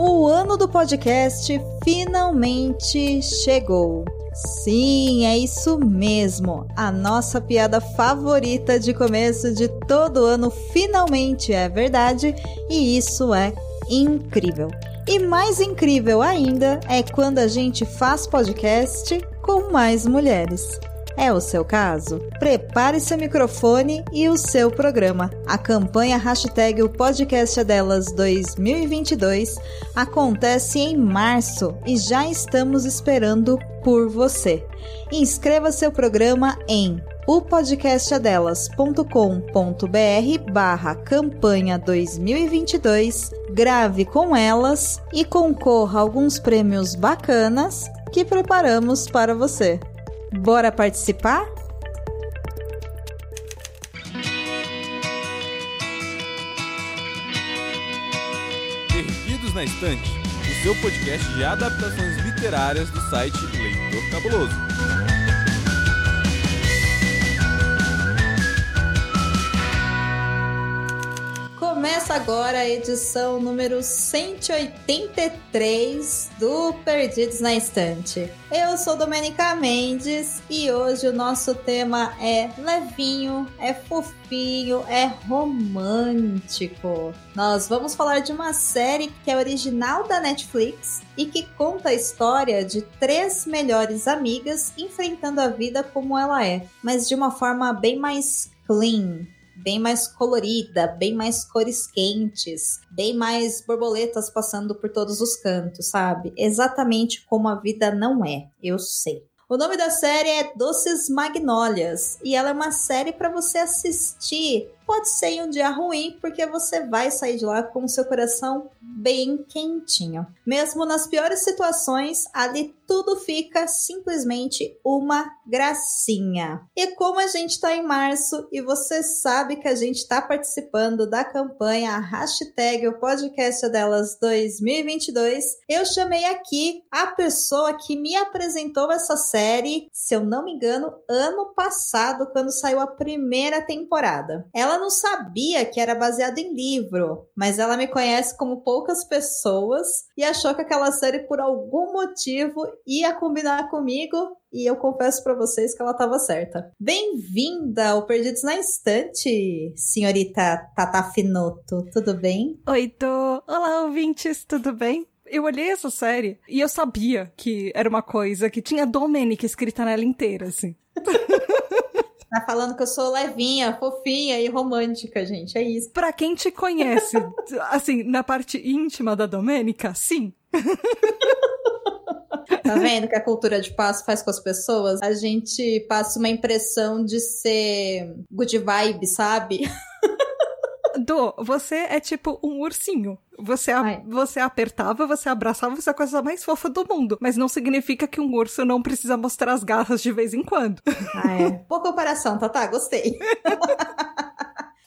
O ano do podcast finalmente chegou. Sim, é isso mesmo. A nossa piada favorita de começo de todo ano finalmente é verdade e isso é incrível. E mais incrível ainda é quando a gente faz podcast com mais mulheres. É o seu caso? Prepare seu microfone e o seu programa. A campanha hashtag o podcast delas 2022 acontece em março e já estamos esperando por você. Inscreva seu programa em opodcastadelas.com.br barra campanha 2022, grave com elas e concorra a alguns prêmios bacanas que preparamos para você. Bora participar? Perdidos na Estante, o seu podcast de adaptações literárias do site Leitor Cabuloso. Começa agora a edição número 183 do Perdidos na Estante. Eu sou Domenica Mendes e hoje o nosso tema é levinho, é fofinho, é romântico. Nós vamos falar de uma série que é original da Netflix e que conta a história de três melhores amigas enfrentando a vida como ela é, mas de uma forma bem mais clean, bem mais colorida, bem mais cores quentes, bem mais borboletas passando por todos os cantos, sabe? Exatamente como a vida não é, eu sei. O nome da série é Doces Magnólias e ela é uma série para você assistir. Pode ser um dia ruim, porque você vai sair de lá com o seu coração bem quentinho. Mesmo nas piores situações, ali tudo fica simplesmente uma gracinha. E como a gente está em março e você sabe que a gente está participando da campanha hashtag o podcast delas 2022, eu chamei aqui a pessoa que me apresentou essa série, se eu não me engano, ano passado, quando saiu a primeira temporada. Ela não sabia que era baseada em livro, mas ela me conhece como poucas pessoas e achou que aquela série, por algum motivo, ia combinar comigo e eu confesso para vocês que ela estava certa. Bem-vinda ao Perdidos na Instante, senhorita Tata Finoto. Tudo bem? Oi, Tô. Olá, ouvintes, tudo bem? Eu olhei essa série e eu sabia que era uma coisa que tinha Dominic escrita nela inteira, assim. Tá falando que eu sou levinha, fofinha e romântica, gente. É isso. Pra quem te conhece, assim, na parte íntima da Domênica, sim. Tá vendo que a cultura de paz faz com as pessoas? A gente passa uma impressão de ser good vibe, sabe? Do, você é tipo um ursinho. Você, a, você apertava, você abraçava, você é a coisa mais fofa do mundo. Mas não significa que um urso não precisa mostrar as garras de vez em quando. Ah, é. Boa comparação, Tá, gostei.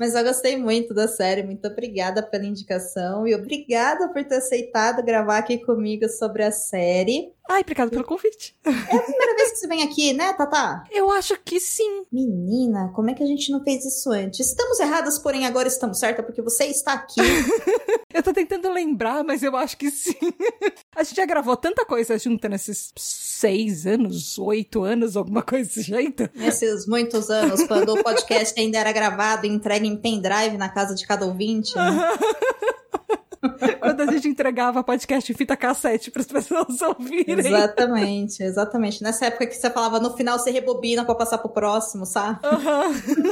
Mas eu gostei muito da série, muito obrigada pela indicação e obrigada por ter aceitado gravar aqui comigo sobre a série. Ai, obrigada pelo convite. É a primeira vez que você vem aqui, né, Tata? Eu acho que sim. Menina, como é que a gente não fez isso antes? Estamos erradas, porém agora estamos certas, porque você está aqui. eu tô tentando lembrar, mas eu acho que sim. a gente já gravou tanta coisa junto nesses seis anos, oito anos, alguma coisa desse jeito. Nesses muitos anos, quando o podcast ainda era gravado e entregue em pendrive na casa de cada ouvinte. Né? Quando a gente entregava podcast em fita cassete para as pessoas ouvirem. Exatamente, exatamente. Nessa época que você falava no final você rebobina para passar pro próximo, sabe? Uhum.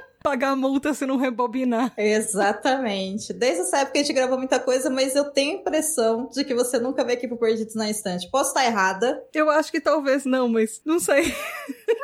pagar a multa se não rebobinar. Exatamente. Desde essa época a gente gravou muita coisa, mas eu tenho a impressão de que você nunca veio aqui pro Perdidos na Estante. Posso estar errada? Eu acho que talvez não, mas não sei.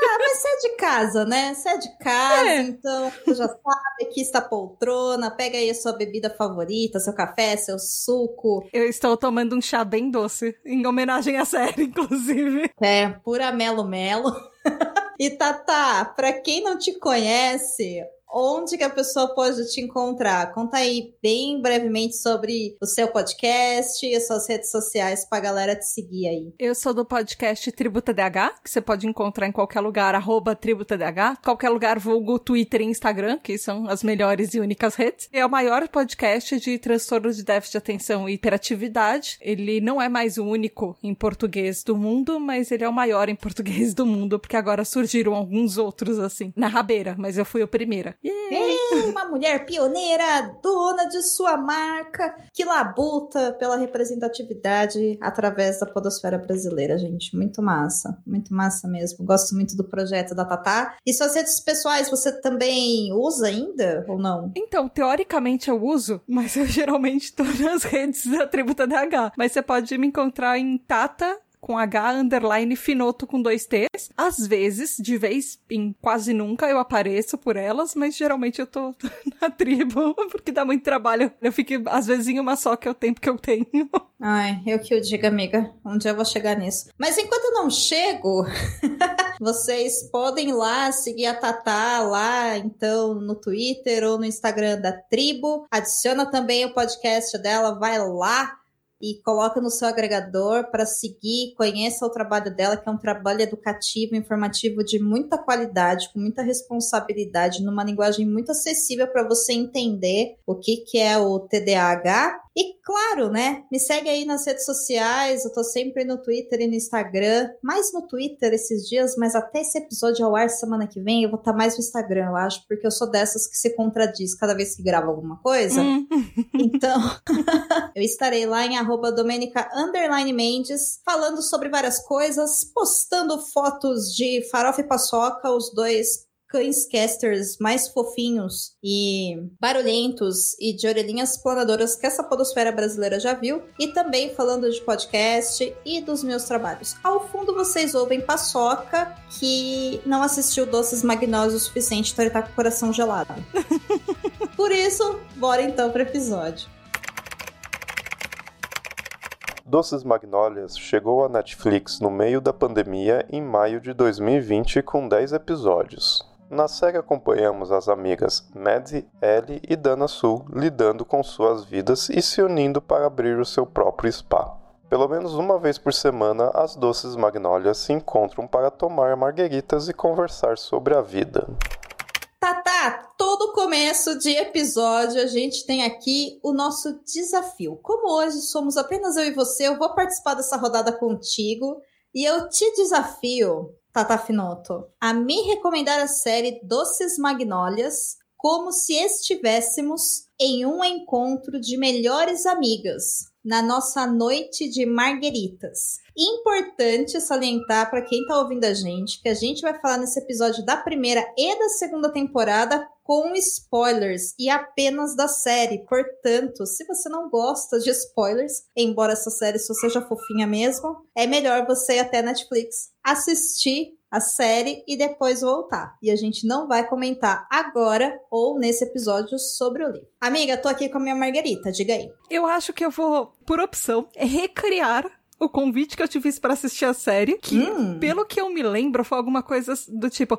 Ah, mas você é de casa, né? Você é de casa, é. então você já sabe, aqui está a poltrona, pega aí a sua bebida favorita, seu café, seu suco. Eu estou tomando um chá bem doce, em homenagem à série, inclusive. É, pura melo-melo. E Tata, para quem não te conhece, onde que a pessoa pode te encontrar? Conta aí bem brevemente sobre o seu podcast e as suas redes sociais pra galera te seguir aí. Eu sou do podcast Tributa DH, que você pode encontrar em qualquer lugar, arroba TributaDH, qualquer lugar vulgo Twitter e Instagram, que são as melhores e únicas redes. É o maior podcast de transtorno de déficit de atenção e hiperatividade. Ele não é mais o único em português do mundo, mas ele é o maior em português do mundo, porque agora surgiram alguns outros, assim, na rabeira, mas eu fui a primeira. Ei, uma mulher pioneira, dona de sua marca, que labuta pela representatividade através da podosfera brasileira, gente. Muito massa, muito massa mesmo. Gosto muito do projeto da Tatá. E suas redes pessoais, você também usa ainda ou não? Então, teoricamente eu uso, mas eu geralmente tô nas redes da Tributa DH. Mas você pode me encontrar em Tata com H underline Finoto com dois T's. Às vezes, de vez em quase nunca, eu apareço por elas, mas geralmente eu tô na tribo, porque dá muito trabalho. Eu fico, às vezes, em uma só, que é o tempo que eu tenho. Ai, eu que o diga, amiga. Um dia eu vou chegar nisso. Mas enquanto eu não chego, vocês podem ir lá seguir a Tatá lá, então, no Twitter ou no Instagram da tribo. Adiciona também o podcast dela, vai lá e coloca no seu agregador para seguir, conheça o trabalho dela, que é um trabalho educativo, informativo de muita qualidade, com muita responsabilidade, numa linguagem muito acessível para você entender o que, que é o TDAH e claro, né? Me segue aí nas redes sociais. Eu tô sempre no Twitter e no Instagram. Mais no Twitter esses dias, mas até esse episódio ao ar semana que vem eu vou estar tá mais no Instagram, eu acho, porque eu sou dessas que se contradiz cada vez que grava alguma coisa. Hum. então, eu estarei lá em arroba Domenica Mendes, falando sobre várias coisas, postando fotos de farofa e paçoca, os dois cães casters mais fofinhos e barulhentos e de orelhinhas planadoras que essa podosfera brasileira já viu, e também falando de podcast e dos meus trabalhos. Ao fundo vocês ouvem Paçoca, que não assistiu Doces Magnólios o suficiente para estar com o coração gelado. Por isso, bora então pro episódio. Doces Magnólias chegou à Netflix no meio da pandemia em maio de 2020 com 10 episódios. Na série acompanhamos as amigas Maddie, Ellie e Dana Sul lidando com suas vidas e se unindo para abrir o seu próprio spa. Pelo menos uma vez por semana, as doces magnólias se encontram para tomar margueritas e conversar sobre a vida. Tá. Todo começo de episódio a gente tem aqui o nosso desafio. Como hoje somos apenas eu e você, eu vou participar dessa rodada contigo e eu te desafio Tata Finoto, a me recomendar a série Doces Magnólias como se estivéssemos em um encontro de melhores amigas na nossa noite de margueritas. Importante salientar para quem está ouvindo a gente que a gente vai falar nesse episódio da primeira e da segunda temporada com spoilers e apenas da série. Portanto, se você não gosta de spoilers, embora essa série só seja fofinha mesmo, é melhor você ir até a Netflix assistir a série e depois voltar. E a gente não vai comentar agora ou nesse episódio sobre o livro. Amiga, tô aqui com a minha Margarita, diga aí. Eu acho que eu vou, por opção, recriar o convite que eu te fiz para assistir a série, que, hum. pelo que eu me lembro, foi alguma coisa do tipo.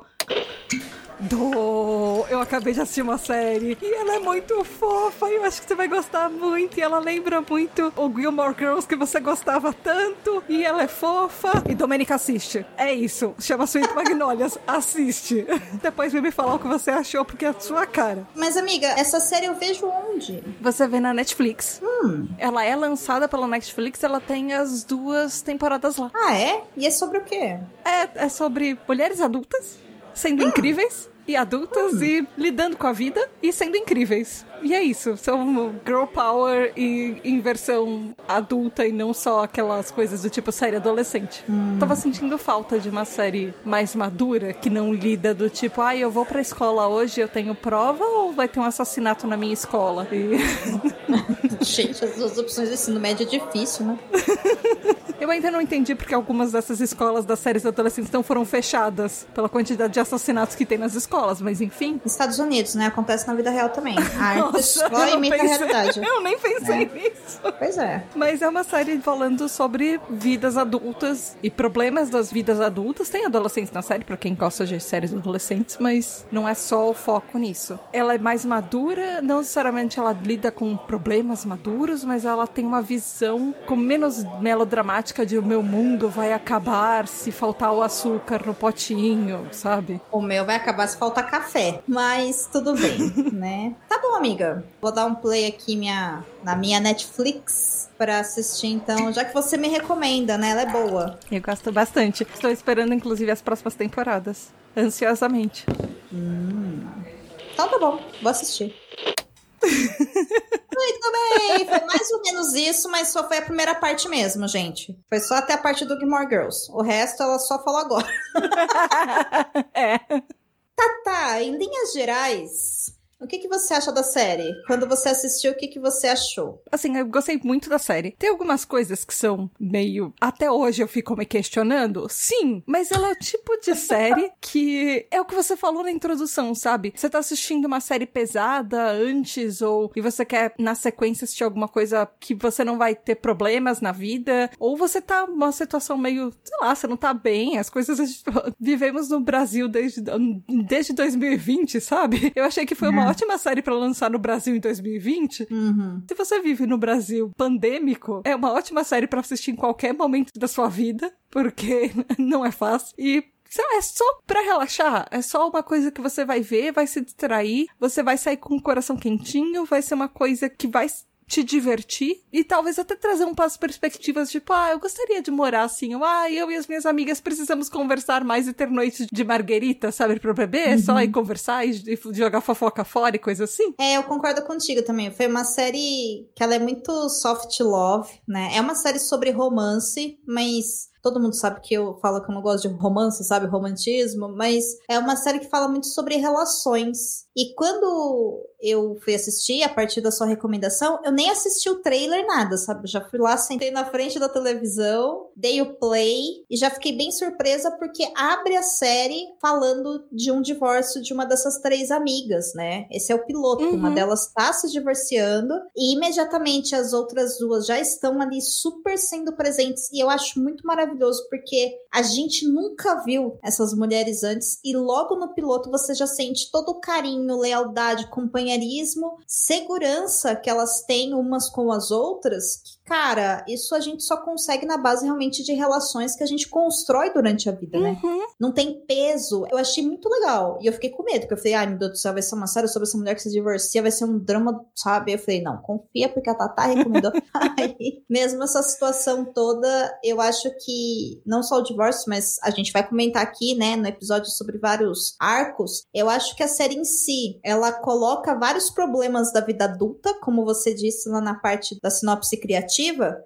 Do, eu acabei de assistir uma série e ela é muito fofa e eu acho que você vai gostar muito. E ela lembra muito o Gilmore Girls que você gostava tanto e ela é fofa. E Domenica assiste. É isso. Chama Sweet Magnolias. assiste. Depois vem me falar o que você achou, porque é a sua cara. Mas, amiga, essa série eu vejo onde? Você vê na Netflix. Hum. Ela é lançada pela Netflix, ela tem as duas temporadas lá. Ah, é? E é sobre o quê? É, é sobre mulheres adultas sendo hum. incríveis e adultas hum. e lidando com a vida e sendo incríveis. E é isso, são girl power e em versão adulta e não só aquelas coisas do tipo série adolescente. Hum. Tava sentindo falta de uma série mais madura que não lida do tipo, ai, ah, eu vou pra escola hoje, eu tenho prova ou vai ter um assassinato na minha escola? E... Gente, as duas opções de ensino médio é difícil, né? Eu ainda não entendi porque algumas dessas escolas das séries adolescentes não foram fechadas pela quantidade de assassinatos que tem nas escolas, mas enfim. Estados Unidos, né? Acontece na vida real também. A Nossa, só imita pensei, a realidade. Eu nem pensei é. nisso. Pois é. Mas é uma série falando sobre vidas adultas e problemas das vidas adultas. Tem adolescentes na série, para quem gosta de séries adolescentes, mas não é só o foco nisso. Ela é mais madura, não necessariamente ela lida com problemas maduros, mas ela tem uma visão com menos melodramática de o meu mundo vai acabar se faltar o açúcar no potinho, sabe? O meu vai acabar se faltar café, mas tudo bem, né? Tá bom, amiga. Vou dar um play aqui minha, na minha Netflix para assistir, então, já que você me recomenda, né? Ela é boa. Eu gosto bastante. Estou esperando, inclusive, as próximas temporadas. Ansiosamente. Hum. Então tá bom, vou assistir. Muito bem, foi mais ou menos isso, mas só foi a primeira parte mesmo, gente. Foi só até a parte do Gilmore Girls. O resto ela só falou agora. é. Tá, tá. Em linhas gerais, o que, que você acha da série? Quando você assistiu, o que, que você achou? Assim, eu gostei muito da série. Tem algumas coisas que são meio. Até hoje eu fico me questionando. Sim, mas ela é o tipo de série que é o que você falou na introdução, sabe? Você tá assistindo uma série pesada antes, ou e você quer, na sequência, assistir alguma coisa que você não vai ter problemas na vida, ou você tá numa situação meio, sei lá, você não tá bem, as coisas. Vivemos no Brasil desde, desde 2020, sabe? Eu achei que foi uma é ótima série para lançar no Brasil em 2020. Uhum. Se você vive no Brasil pandêmico, é uma ótima série para assistir em qualquer momento da sua vida, porque não é fácil. E é só pra relaxar. É só uma coisa que você vai ver, vai se distrair, você vai sair com o coração quentinho, vai ser uma coisa que vai te divertir e talvez até trazer um passo perspectivas, tipo, ah, eu gostaria de morar assim, ou, ah, eu e as minhas amigas precisamos conversar mais e ter noites de marguerita, sabe, pro bebê, uhum. só ir conversar e, e, jogar fofoca fora e coisa assim. É, eu concordo contigo também. Foi uma série que ela é muito soft love, né? É uma série sobre romance, mas Todo mundo sabe que eu falo que eu não gosto de romance, sabe? Romantismo, mas é uma série que fala muito sobre relações. E quando eu fui assistir, a partir da sua recomendação, eu nem assisti o trailer, nada, sabe? Já fui lá, sentei na frente da televisão, dei o play e já fiquei bem surpresa porque abre a série falando de um divórcio de uma dessas três amigas, né? Esse é o piloto. Uhum. Uma delas tá se divorciando e imediatamente as outras duas já estão ali super sendo presentes. E eu acho muito maravilhoso porque a gente nunca viu essas mulheres antes e logo no piloto você já sente todo o carinho, lealdade, companheirismo companheirismo, segurança que elas têm umas com as outras, que Cara, isso a gente só consegue na base realmente de relações que a gente constrói durante a vida, né? uhum. né? Não tem peso. Eu achei muito legal. E eu fiquei com medo, porque eu falei, ai meu Deus do céu, vai ser uma série sobre essa mulher que se divorcia, vai ser um drama, sabe? Eu falei, não, confia, porque a Tatá recomendou. Aí, mesmo essa situação toda, eu acho que não só o divórcio, mas a gente vai comentar aqui, né, no episódio sobre vários arcos. Eu acho que a série em si, ela coloca vários problemas da vida adulta, como você disse lá na parte da sinopse criativa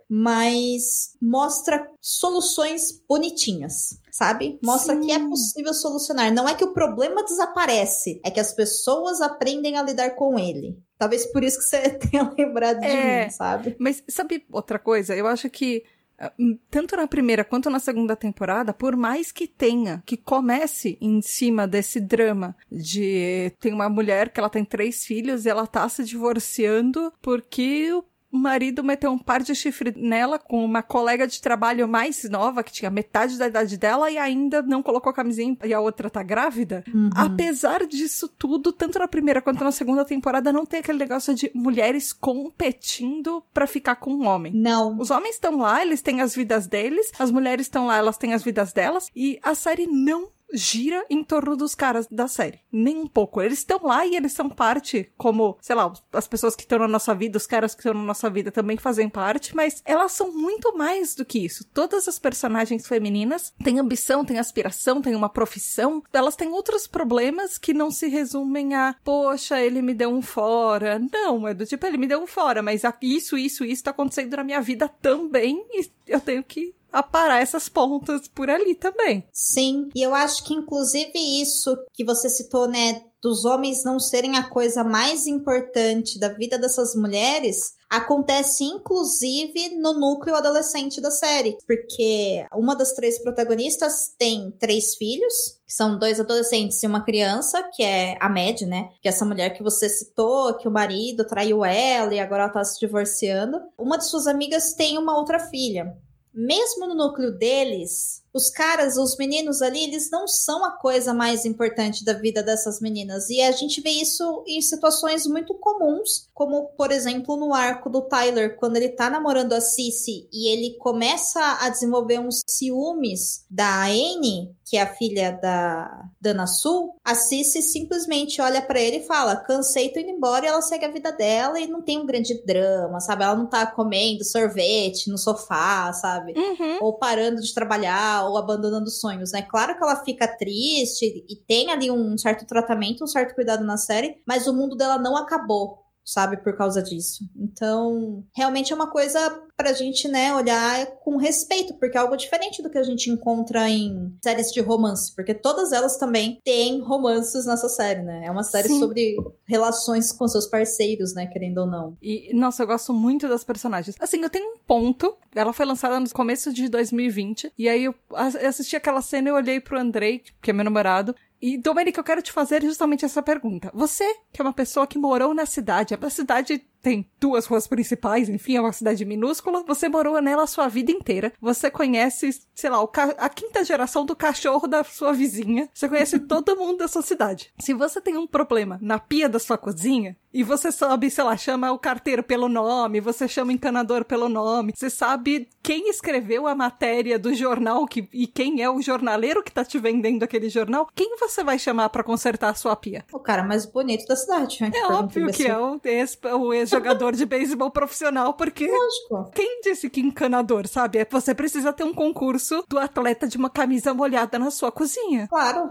mas mostra soluções bonitinhas sabe? Mostra Sim. que é possível solucionar. Não é que o problema desaparece, é que as pessoas aprendem a lidar com ele. Talvez por isso que você tenha lembrado é, de mim, sabe? Mas sabe outra coisa? Eu acho que ah, hum, tanto na primeira quanto na segunda temporada, por mais que tenha, que comece em cima desse drama de tem uma mulher que ela tem três filhos e ela tá se divorciando porque o o marido meteu um par de chifre nela com uma colega de trabalho mais nova, que tinha metade da idade dela, e ainda não colocou camisinha e a outra tá grávida. Uhum. Apesar disso tudo, tanto na primeira quanto na segunda temporada, não tem aquele negócio de mulheres competindo para ficar com um homem. Não. Os homens estão lá, eles têm as vidas deles, as mulheres estão lá, elas têm as vidas delas, e a série não gira em torno dos caras da série. Nem um pouco. Eles estão lá e eles são parte, como, sei lá, as pessoas que estão na nossa vida, os caras que estão na nossa vida também fazem parte, mas elas são muito mais do que isso. Todas as personagens femininas têm ambição, têm aspiração, têm uma profissão. Elas têm outros problemas que não se resumem a, poxa, ele me deu um fora. Não, é do tipo, ele me deu um fora, mas isso, isso, isso tá acontecendo na minha vida também e eu tenho que aparar essas pontas por ali também. Sim, e eu acho que inclusive isso que você citou, né, dos homens não serem a coisa mais importante da vida dessas mulheres acontece inclusive no núcleo adolescente da série, porque uma das três protagonistas tem três filhos, que são dois adolescentes e uma criança, que é a Mad, né? Que é essa mulher que você citou, que o marido traiu ela e agora ela tá se divorciando. Uma de suas amigas tem uma outra filha. Mesmo no núcleo deles, os caras, os meninos ali, eles não são a coisa mais importante da vida dessas meninas. E a gente vê isso em situações muito comuns, como, por exemplo, no arco do Tyler, quando ele tá namorando a Cici e ele começa a desenvolver uns ciúmes da Anne, que é a filha da Dana Sul, a Cici simplesmente olha para ele e fala: cansei, tô indo embora, e ela segue a vida dela e não tem um grande drama, sabe? Ela não tá comendo sorvete no sofá, sabe? Uhum. Ou parando de trabalhar ou abandonando sonhos, né? Claro que ela fica triste e tem ali um certo tratamento, um certo cuidado na série, mas o mundo dela não acabou, sabe, por causa disso. Então, realmente é uma coisa pra gente, né, olhar com respeito, porque é algo diferente do que a gente encontra em séries de romance, porque todas elas também têm romances nessa série, né? É uma série Sim. sobre relações com seus parceiros, né, querendo ou não. E, nossa, eu gosto muito das personagens. Assim, eu tenho um ponto, ela foi lançada no começo de 2020, e aí eu assisti aquela cena e eu olhei pro Andrei, que é meu namorado, e, Domênica, eu quero te fazer justamente essa pergunta. Você, que é uma pessoa que morou na cidade, a cidade tem duas ruas principais, enfim, é uma cidade minúscula. Você morou nela a sua vida inteira. Você conhece, sei lá, a quinta geração do cachorro da sua vizinha. Você conhece todo mundo da sua cidade. Se você tem um problema na pia da sua cozinha, e você sabe, sei lá, chama o carteiro pelo nome, você chama o encanador pelo nome, você sabe quem escreveu a matéria do jornal que, e quem é o jornaleiro que tá te vendendo aquele jornal, quem você vai chamar para consertar a sua pia? O cara mais bonito da cidade, né? É óbvio que é o ex-jogador jogador de beisebol profissional, porque. Lógico. Quem disse que encanador, sabe? É você precisa ter um concurso do atleta de uma camisa molhada na sua cozinha. Claro.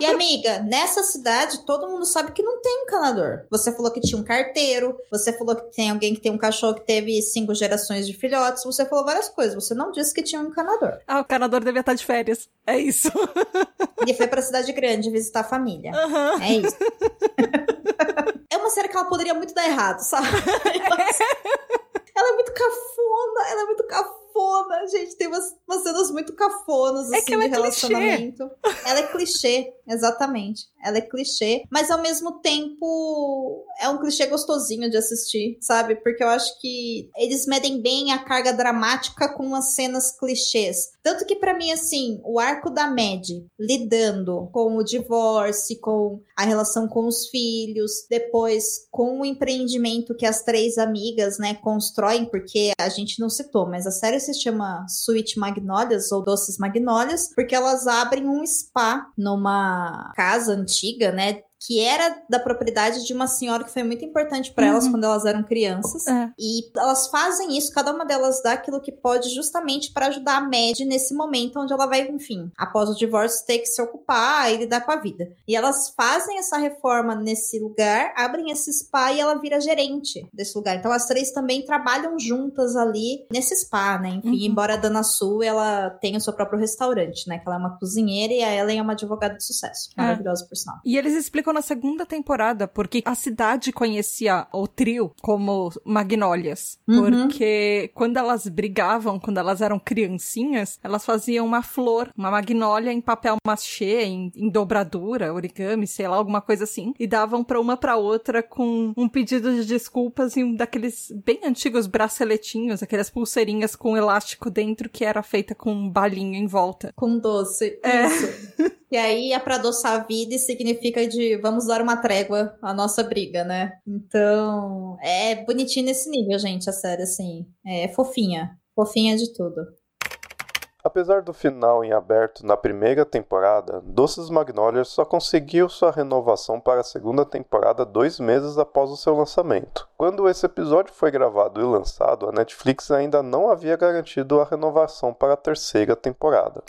E amiga, nessa cidade todo mundo sabe que não tem encanador. Você falou que tinha um carteiro, você falou que tem alguém que tem um cachorro que teve cinco gerações de filhotes, você falou várias coisas. Você não disse que tinha um encanador. Ah, o encanador devia estar de férias. É isso. E foi pra cidade grande visitar a família. Uhum. É isso. uma série que ela poderia muito dar errado, sabe? ela é muito cafona, ela é muito cafona, gente. Tem umas, umas cenas muito cafonas, é assim, de é relacionamento. Clichê. Ela é clichê, exatamente. Ela é clichê, mas ao mesmo tempo é um clichê gostosinho de assistir, sabe? Porque eu acho que eles medem bem a carga dramática com as cenas clichês. Tanto que para mim, assim, o arco da Mad lidando com o divórcio, com a relação com os filhos, depois com o empreendimento que as três amigas, né, constroem, porque a gente não citou, mas a série se chama Sweet Magnolias ou Doces Magnolias, porque elas abrem um spa numa casa antiga, né, que era da propriedade de uma senhora que foi muito importante para uhum. elas quando elas eram crianças. É. E elas fazem isso, cada uma delas dá aquilo que pode justamente para ajudar a Mad nesse momento onde ela vai, enfim, após o divórcio ter que se ocupar e lidar com a vida. E elas fazem essa reforma nesse lugar, abrem esse spa e ela vira gerente desse lugar. Então as três também trabalham juntas ali nesse spa, né? Enfim, uhum. embora a Dana Sul ela tenha o seu próprio restaurante, né? Que ela é uma cozinheira e a Ellen é uma advogada de sucesso. É. Maravilhosa, por sinal. E eles explicam na segunda temporada, porque a cidade conhecia o trio como Magnólias. Uhum. Porque quando elas brigavam, quando elas eram criancinhas, elas faziam uma flor, uma magnólia em papel machê, em, em dobradura, origami, sei lá, alguma coisa assim, e davam pra uma pra outra com um pedido de desculpas e um daqueles bem antigos braceletinhos, aquelas pulseirinhas com elástico dentro que era feita com um balinho em volta. Com doce. É. Isso. E aí é para adoçar a vida e significa de vamos dar uma trégua à nossa briga, né? Então, é bonitinho nesse nível, gente, a série, assim. É fofinha. Fofinha de tudo. Apesar do final em aberto na primeira temporada, Doces Magnolias só conseguiu sua renovação para a segunda temporada dois meses após o seu lançamento. Quando esse episódio foi gravado e lançado, a Netflix ainda não havia garantido a renovação para a terceira temporada.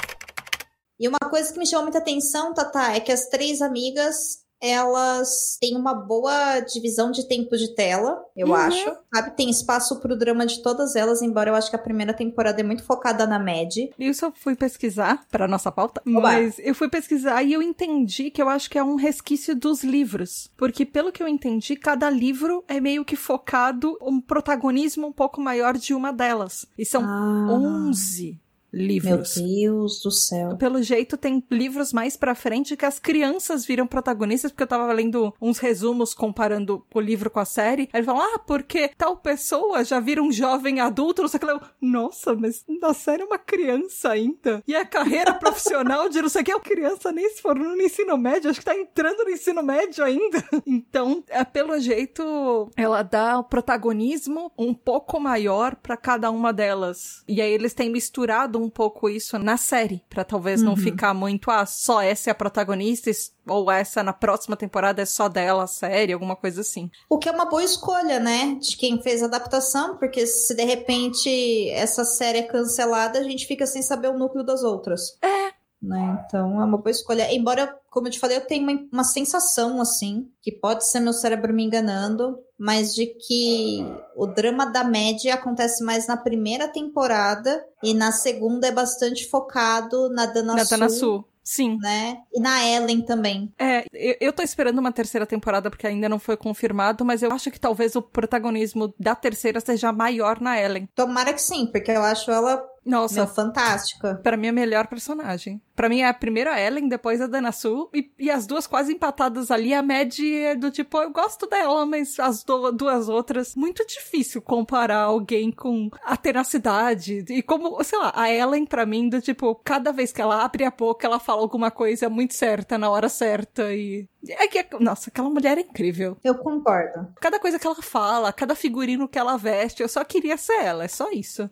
E uma coisa que me chamou muita atenção, Tata, é que as três amigas elas têm uma boa divisão de tempo de tela, eu uhum. acho. Sabe? Tem espaço pro drama de todas elas, embora eu acho que a primeira temporada é muito focada na Mad. Isso eu fui pesquisar pra nossa pauta, Oba. mas eu fui pesquisar e eu entendi que eu acho que é um resquício dos livros. Porque pelo que eu entendi, cada livro é meio que focado um protagonismo um pouco maior de uma delas. E são ah. 11 livros. Meu Deus do céu. Pelo jeito, tem livros mais pra frente que as crianças viram protagonistas, porque eu tava lendo uns resumos comparando o livro com a série. Aí ele fala, ah, porque tal pessoa já vira um jovem adulto, não sei o que. Eu, Nossa, mas na série é uma criança ainda. E a carreira profissional de não sei o que, é criança nem se formou no ensino médio, acho que tá entrando no ensino médio ainda. Então, é, pelo jeito, ela dá o protagonismo um pouco maior para cada uma delas. E aí eles têm misturado um pouco isso na série, para talvez uhum. não ficar muito, ah, só essa é a protagonista, ou essa na próxima temporada é só dela a série, alguma coisa assim. O que é uma boa escolha, né, de quem fez a adaptação, porque se de repente essa série é cancelada, a gente fica sem saber o núcleo das outras. É, né? Então é uma boa escolha. Embora, como eu te falei, eu tenho uma, uma, sensação assim, que pode ser meu cérebro me enganando, mas de que o drama da média acontece mais na primeira temporada e na segunda é bastante focado na Dana na Sul. Dana Sul. Sim. Né? E na Ellen também. É, eu, eu tô esperando uma terceira temporada porque ainda não foi confirmado, mas eu acho que talvez o protagonismo da terceira seja maior na Ellen. Tomara que sim, porque eu acho ela nossa. Meu, fantástica. Pra mim, é a melhor personagem. Pra mim, é a primeira Ellen, depois a Dana Sul. E, e as duas quase empatadas ali. A Mad é do tipo, eu gosto dela, mas as do, duas outras. Muito difícil comparar alguém com a tenacidade. E como, sei lá, a Ellen, pra mim, do tipo, cada vez que ela abre a boca, ela fala alguma coisa muito certa, na hora certa. E é que, nossa, aquela mulher é incrível. Eu concordo. Cada coisa que ela fala, cada figurino que ela veste, eu só queria ser ela, é só isso.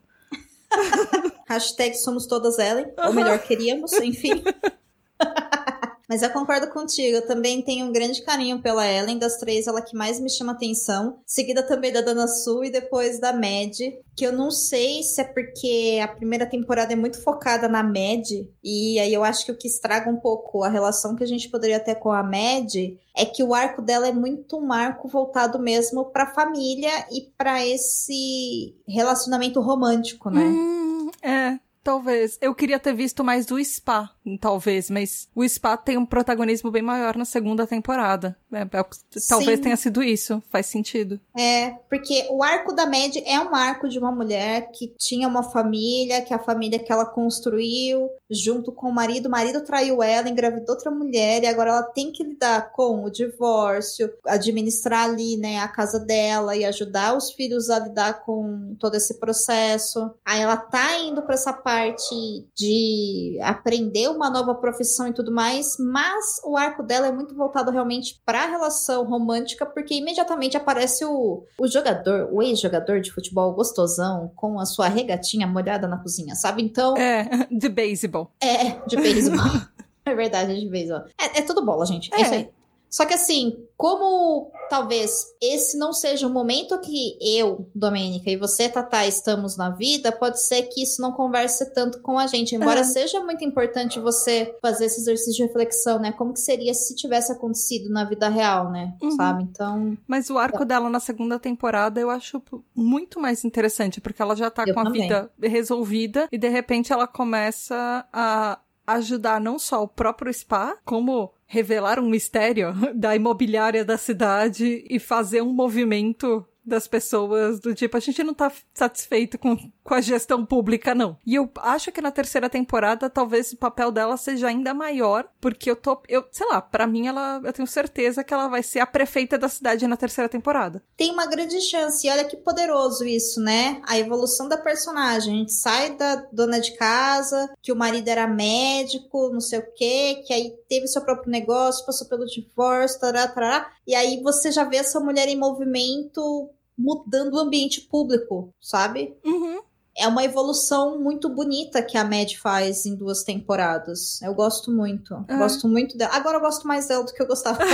Hashtag somos todas Ellen. Ou melhor, queríamos, enfim. Mas eu concordo contigo, eu também tenho um grande carinho pela Ellen, das três, ela que mais me chama atenção. Seguida também da Dana Sul e depois da Mad, que eu não sei se é porque a primeira temporada é muito focada na Mad, e aí eu acho que o que estraga um pouco a relação que a gente poderia ter com a Mad é que o arco dela é muito um arco voltado mesmo pra família e para esse relacionamento romântico, né? Hum, é. Talvez. Eu queria ter visto mais do Spa, talvez, mas o Spa tem um protagonismo bem maior na segunda temporada. É, é, talvez Sim. tenha sido isso. Faz sentido. É, porque o arco da Mad é um arco de uma mulher que tinha uma família, que a família que ela construiu junto com o marido. O marido traiu ela, engravidou outra mulher, e agora ela tem que lidar com o divórcio, administrar ali, né, a casa dela e ajudar os filhos a lidar com todo esse processo. Aí ela tá indo para essa parte de aprender uma nova profissão e tudo mais, mas o arco dela é muito voltado realmente para a relação romântica, porque imediatamente aparece o, o jogador, o ex-jogador de futebol gostosão, com a sua regatinha molhada na cozinha, sabe? Então. É, de beisebol. É, de beisebol. é verdade, de beisebol. É, é tudo bola, gente. É, é isso aí. Só que assim, como talvez esse não seja o momento que eu, Domênica, e você, Tatá, estamos na vida, pode ser que isso não converse tanto com a gente. Embora é. seja muito importante você fazer esse exercício de reflexão, né? Como que seria se tivesse acontecido na vida real, né? Uhum. Sabe? Então. Mas o arco é. dela na segunda temporada eu acho muito mais interessante, porque ela já tá eu com também. a vida resolvida e de repente ela começa a ajudar não só o próprio spa, como revelar um mistério da imobiliária da cidade e fazer um movimento das pessoas do tipo, a gente não tá satisfeito com, com a gestão pública, não. E eu acho que na terceira temporada, talvez o papel dela seja ainda maior, porque eu tô, eu, sei lá, para mim ela, eu tenho certeza que ela vai ser a prefeita da cidade na terceira temporada. Tem uma grande chance, e olha que poderoso isso, né? A evolução da personagem. A gente sai da dona de casa, que o marido era médico, não sei o quê, que aí teve seu próprio negócio, passou pelo divórcio, tará, tará, e aí você já vê essa mulher em movimento mudando o ambiente público, sabe? Uhum. É uma evolução muito bonita que a Mad faz em duas temporadas. Eu gosto muito. É. Gosto muito dela. Agora eu gosto mais dela do que eu gostava.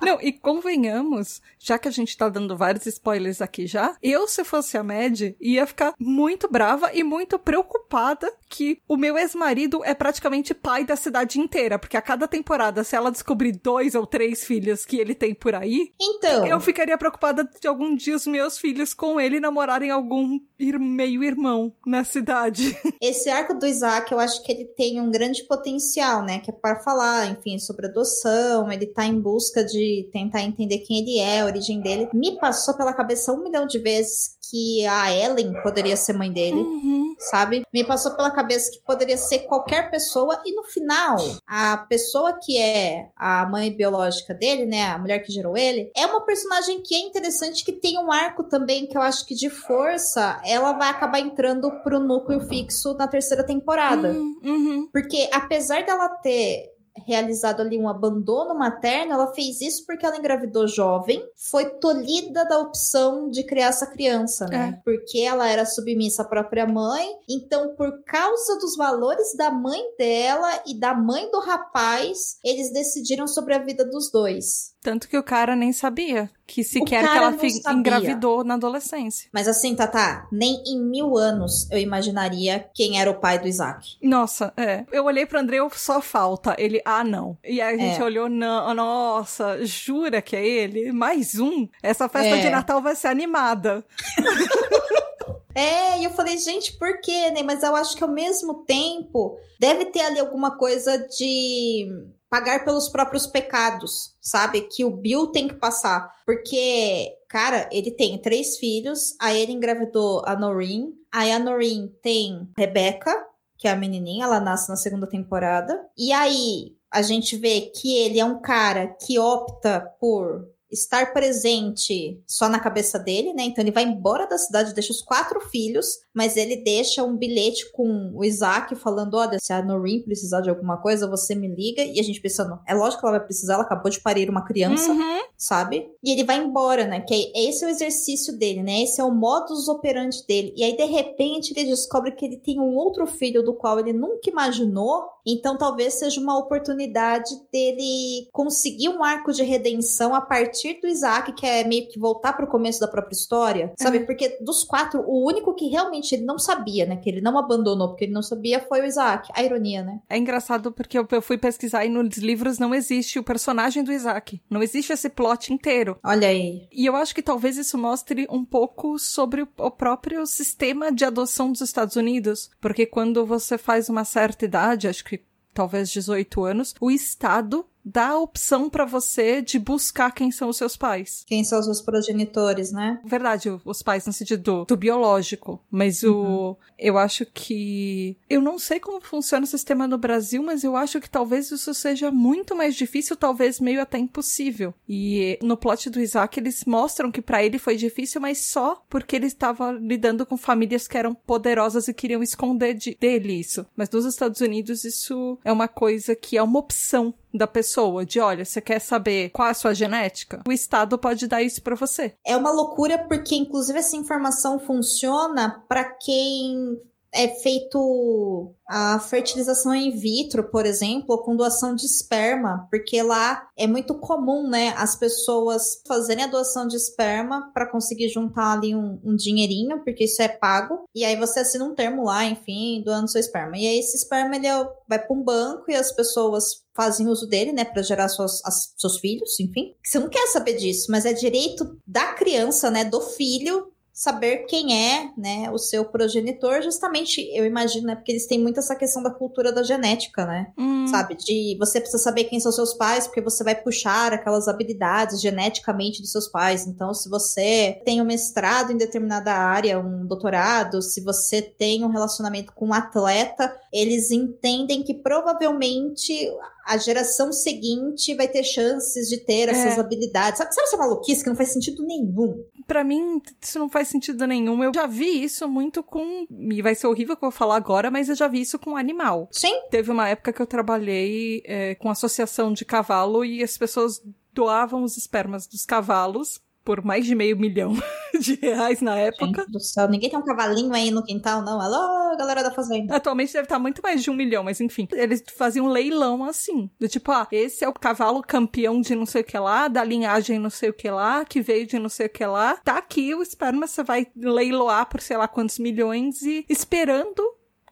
Não, e convenhamos, já que a gente tá dando vários spoilers aqui já, eu, se fosse a Mad, ia ficar muito brava e muito preocupada que o meu ex-marido é praticamente pai da cidade inteira, porque a cada temporada, se ela descobrir dois ou três filhos que ele tem por aí, então eu ficaria preocupada de algum dia os meus filhos com ele namorarem algum meio-irmão na cidade. Esse arco do Isaac, eu acho que ele tem um grande potencial, né? Que é para falar, enfim, sobre adoção, ele tá em busca de tentar entender quem ele é, a origem dele. Me passou pela cabeça um milhão de vezes que a Ellen poderia ser mãe dele, uhum. sabe? Me passou pela cabeça que poderia ser qualquer pessoa e no final, a pessoa que é a mãe biológica dele, né, a mulher que gerou ele, é uma personagem que é interessante que tem um arco também que eu acho que de força, ela vai acabar entrando pro núcleo fixo na terceira temporada. Uhum. uhum. Porque apesar dela ter realizado ali um abandono materno, ela fez isso porque ela engravidou jovem, foi tolhida da opção de criar essa criança, né? É. Porque ela era submissa à própria mãe, então por causa dos valores da mãe dela e da mãe do rapaz, eles decidiram sobre a vida dos dois. Tanto que o cara nem sabia que sequer que ela engravidou na adolescência. Mas assim, Tata, nem em mil anos eu imaginaria quem era o pai do Isaac. Nossa, é. Eu olhei pro André, só falta. Ele, ah, não. E aí a gente é. olhou, não, nossa, jura que é ele? Mais um? Essa festa é. de Natal vai ser animada. É, e eu falei, gente, por quê, né? Mas eu acho que ao mesmo tempo deve ter ali alguma coisa de pagar pelos próprios pecados, sabe? Que o Bill tem que passar. Porque, cara, ele tem três filhos, aí ele engravidou a Noreen, aí a Noreen tem Rebecca, que é a menininha, ela nasce na segunda temporada. E aí a gente vê que ele é um cara que opta por estar presente só na cabeça dele, né? Então ele vai embora da cidade, deixa os quatro filhos, mas ele deixa um bilhete com o Isaac falando: olha, se a Noreen precisar de alguma coisa, você me liga. E a gente pensando, é lógico que ela vai precisar, ela acabou de parir uma criança, uhum. sabe? E ele vai embora, né? Que é, esse é o exercício dele, né? Esse é o modus operandi dele. E aí, de repente, ele descobre que ele tem um outro filho do qual ele nunca imaginou. Então, talvez seja uma oportunidade dele conseguir um arco de redenção a partir partir do Isaac, que é meio que voltar para o começo da própria história, sabe? Uhum. Porque dos quatro, o único que realmente ele não sabia, né? Que ele não abandonou porque ele não sabia foi o Isaac. A ironia, né? É engraçado porque eu, eu fui pesquisar e nos livros não existe o personagem do Isaac. Não existe esse plot inteiro. Olha aí. E eu acho que talvez isso mostre um pouco sobre o próprio sistema de adoção dos Estados Unidos. Porque quando você faz uma certa idade, acho que talvez 18 anos, o Estado dá a opção para você de buscar quem são os seus pais. Quem são os seus progenitores, né? Verdade, os pais no sentido do, do biológico, mas uhum. o eu acho que eu não sei como funciona o sistema no Brasil, mas eu acho que talvez isso seja muito mais difícil, talvez meio até impossível. E no plot do Isaac eles mostram que para ele foi difícil, mas só porque ele estava lidando com famílias que eram poderosas e queriam esconder de, dele isso. Mas nos Estados Unidos isso é uma coisa que é uma opção da pessoa, de olha, você quer saber qual é a sua genética? O Estado pode dar isso para você. É uma loucura porque, inclusive, essa informação funciona para quem é feito a fertilização in vitro, por exemplo, com doação de esperma, porque lá é muito comum, né, as pessoas fazerem a doação de esperma para conseguir juntar ali um, um, dinheirinho, porque isso é pago, e aí você assina um termo lá, enfim, doando seu esperma. E aí esse esperma ele é vai para um banco e as pessoas fazem uso dele, né, para gerar suas, as, seus filhos, enfim. Você não quer saber disso, mas é direito da criança, né, do filho saber quem é, né, o seu progenitor, justamente, eu imagino, né, porque eles têm muito essa questão da cultura da genética, né, hum. sabe, de você precisa saber quem são seus pais, porque você vai puxar aquelas habilidades geneticamente dos seus pais, então se você tem um mestrado em determinada área, um doutorado, se você tem um relacionamento com um atleta, eles entendem que provavelmente a geração seguinte vai ter chances de ter essas é. habilidades. Sabe, sabe essa maluquice que não faz sentido nenhum? Para mim, isso não faz sentido nenhum. Eu já vi isso muito com. E vai ser horrível que eu vou falar agora, mas eu já vi isso com animal. Sim. Teve uma época que eu trabalhei é, com associação de cavalo e as pessoas doavam os espermas dos cavalos por mais de meio milhão de reais na época. Gente do céu, ninguém tem um cavalinho aí no quintal, não. Alô, galera da fazenda. Atualmente deve estar muito mais de um milhão, mas enfim. Eles faziam um leilão assim. Do tipo, ah, esse é o cavalo campeão de não sei o que lá, da linhagem não sei o que lá, que veio de não sei o que lá. Tá aqui o esperma, você vai leiloar por sei lá quantos milhões e esperando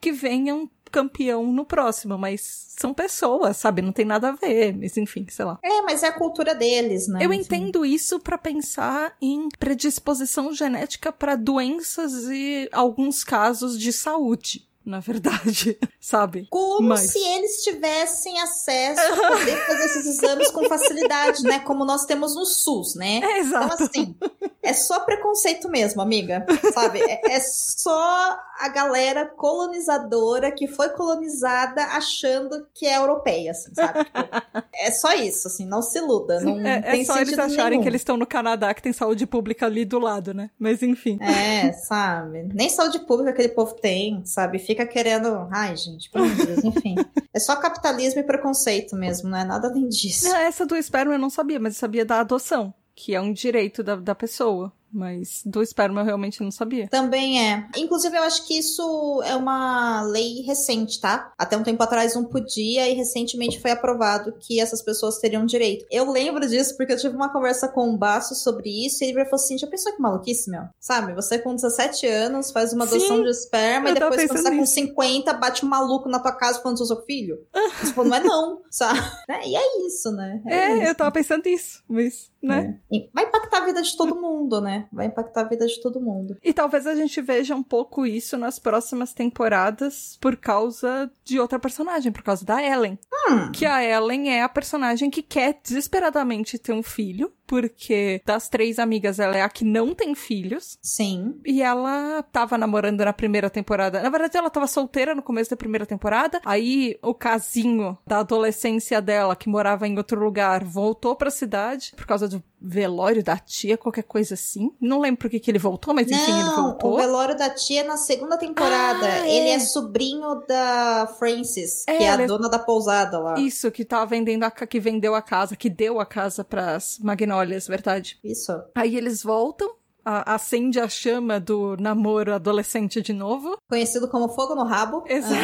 que venham campeão no próximo, mas são pessoas, sabe? Não tem nada a ver, mas enfim, sei lá. É, mas é a cultura deles, né? Eu entendo isso para pensar em predisposição genética para doenças e alguns casos de saúde na verdade, sabe? Como Mas... se eles tivessem acesso a poder fazer esses exames com facilidade, né? Como nós temos no SUS, né? É, exato. Então, assim, é só preconceito mesmo, amiga, sabe? É, é só a galera colonizadora que foi colonizada achando que é europeia, assim, sabe? Tipo, é só isso, assim, não se iluda. Não é, é só eles acharem nenhum. que eles estão no Canadá, que tem saúde pública ali do lado, né? Mas enfim. É, sabe? Nem saúde pública aquele povo tem, sabe? Fica fica querendo. Ai, gente, pelo Deus, enfim. É só capitalismo e preconceito mesmo, não é nada além disso. Essa do esperma eu não sabia, mas eu sabia da adoção, que é um direito da, da pessoa. Mas do esperma eu realmente não sabia. Também é. Inclusive, eu acho que isso é uma lei recente, tá? Até um tempo atrás não podia e recentemente foi aprovado que essas pessoas teriam direito. Eu lembro disso porque eu tive uma conversa com o Baço sobre isso e ele falou assim: já pensou que maluquice, meu? Sabe? Você com 17 anos faz uma adoção Sim, de esperma e depois quando você tá com 50 bate um maluco na tua casa falando sou seu filho? Você falou, não é não, sabe? E é isso, né? É, é isso. eu tava pensando nisso, mas, né? É. Vai impactar a vida de todo mundo, né? Vai impactar a vida de todo mundo. E talvez a gente veja um pouco isso nas próximas temporadas por causa de outra personagem, por causa da Ellen. Hum. Que a Ellen é a personagem que quer desesperadamente ter um filho porque das três amigas ela é a que não tem filhos. Sim. E ela tava namorando na primeira temporada. Na verdade, ela tava solteira no começo da primeira temporada. Aí o casinho da adolescência dela, que morava em outro lugar, voltou pra cidade por causa do velório da tia, qualquer coisa assim. Não lembro por que, que ele voltou, mas enfim, não, ele voltou. O velório da tia é na segunda temporada. Ah, é. Ele é sobrinho da Frances, é, que é a é dona da pousada lá. Isso, que tava vendendo a que vendeu a casa, que deu a casa pras Magnólias, verdade. Isso. Aí eles voltam acende a chama do namoro adolescente de novo. Conhecido como fogo no rabo. Exato.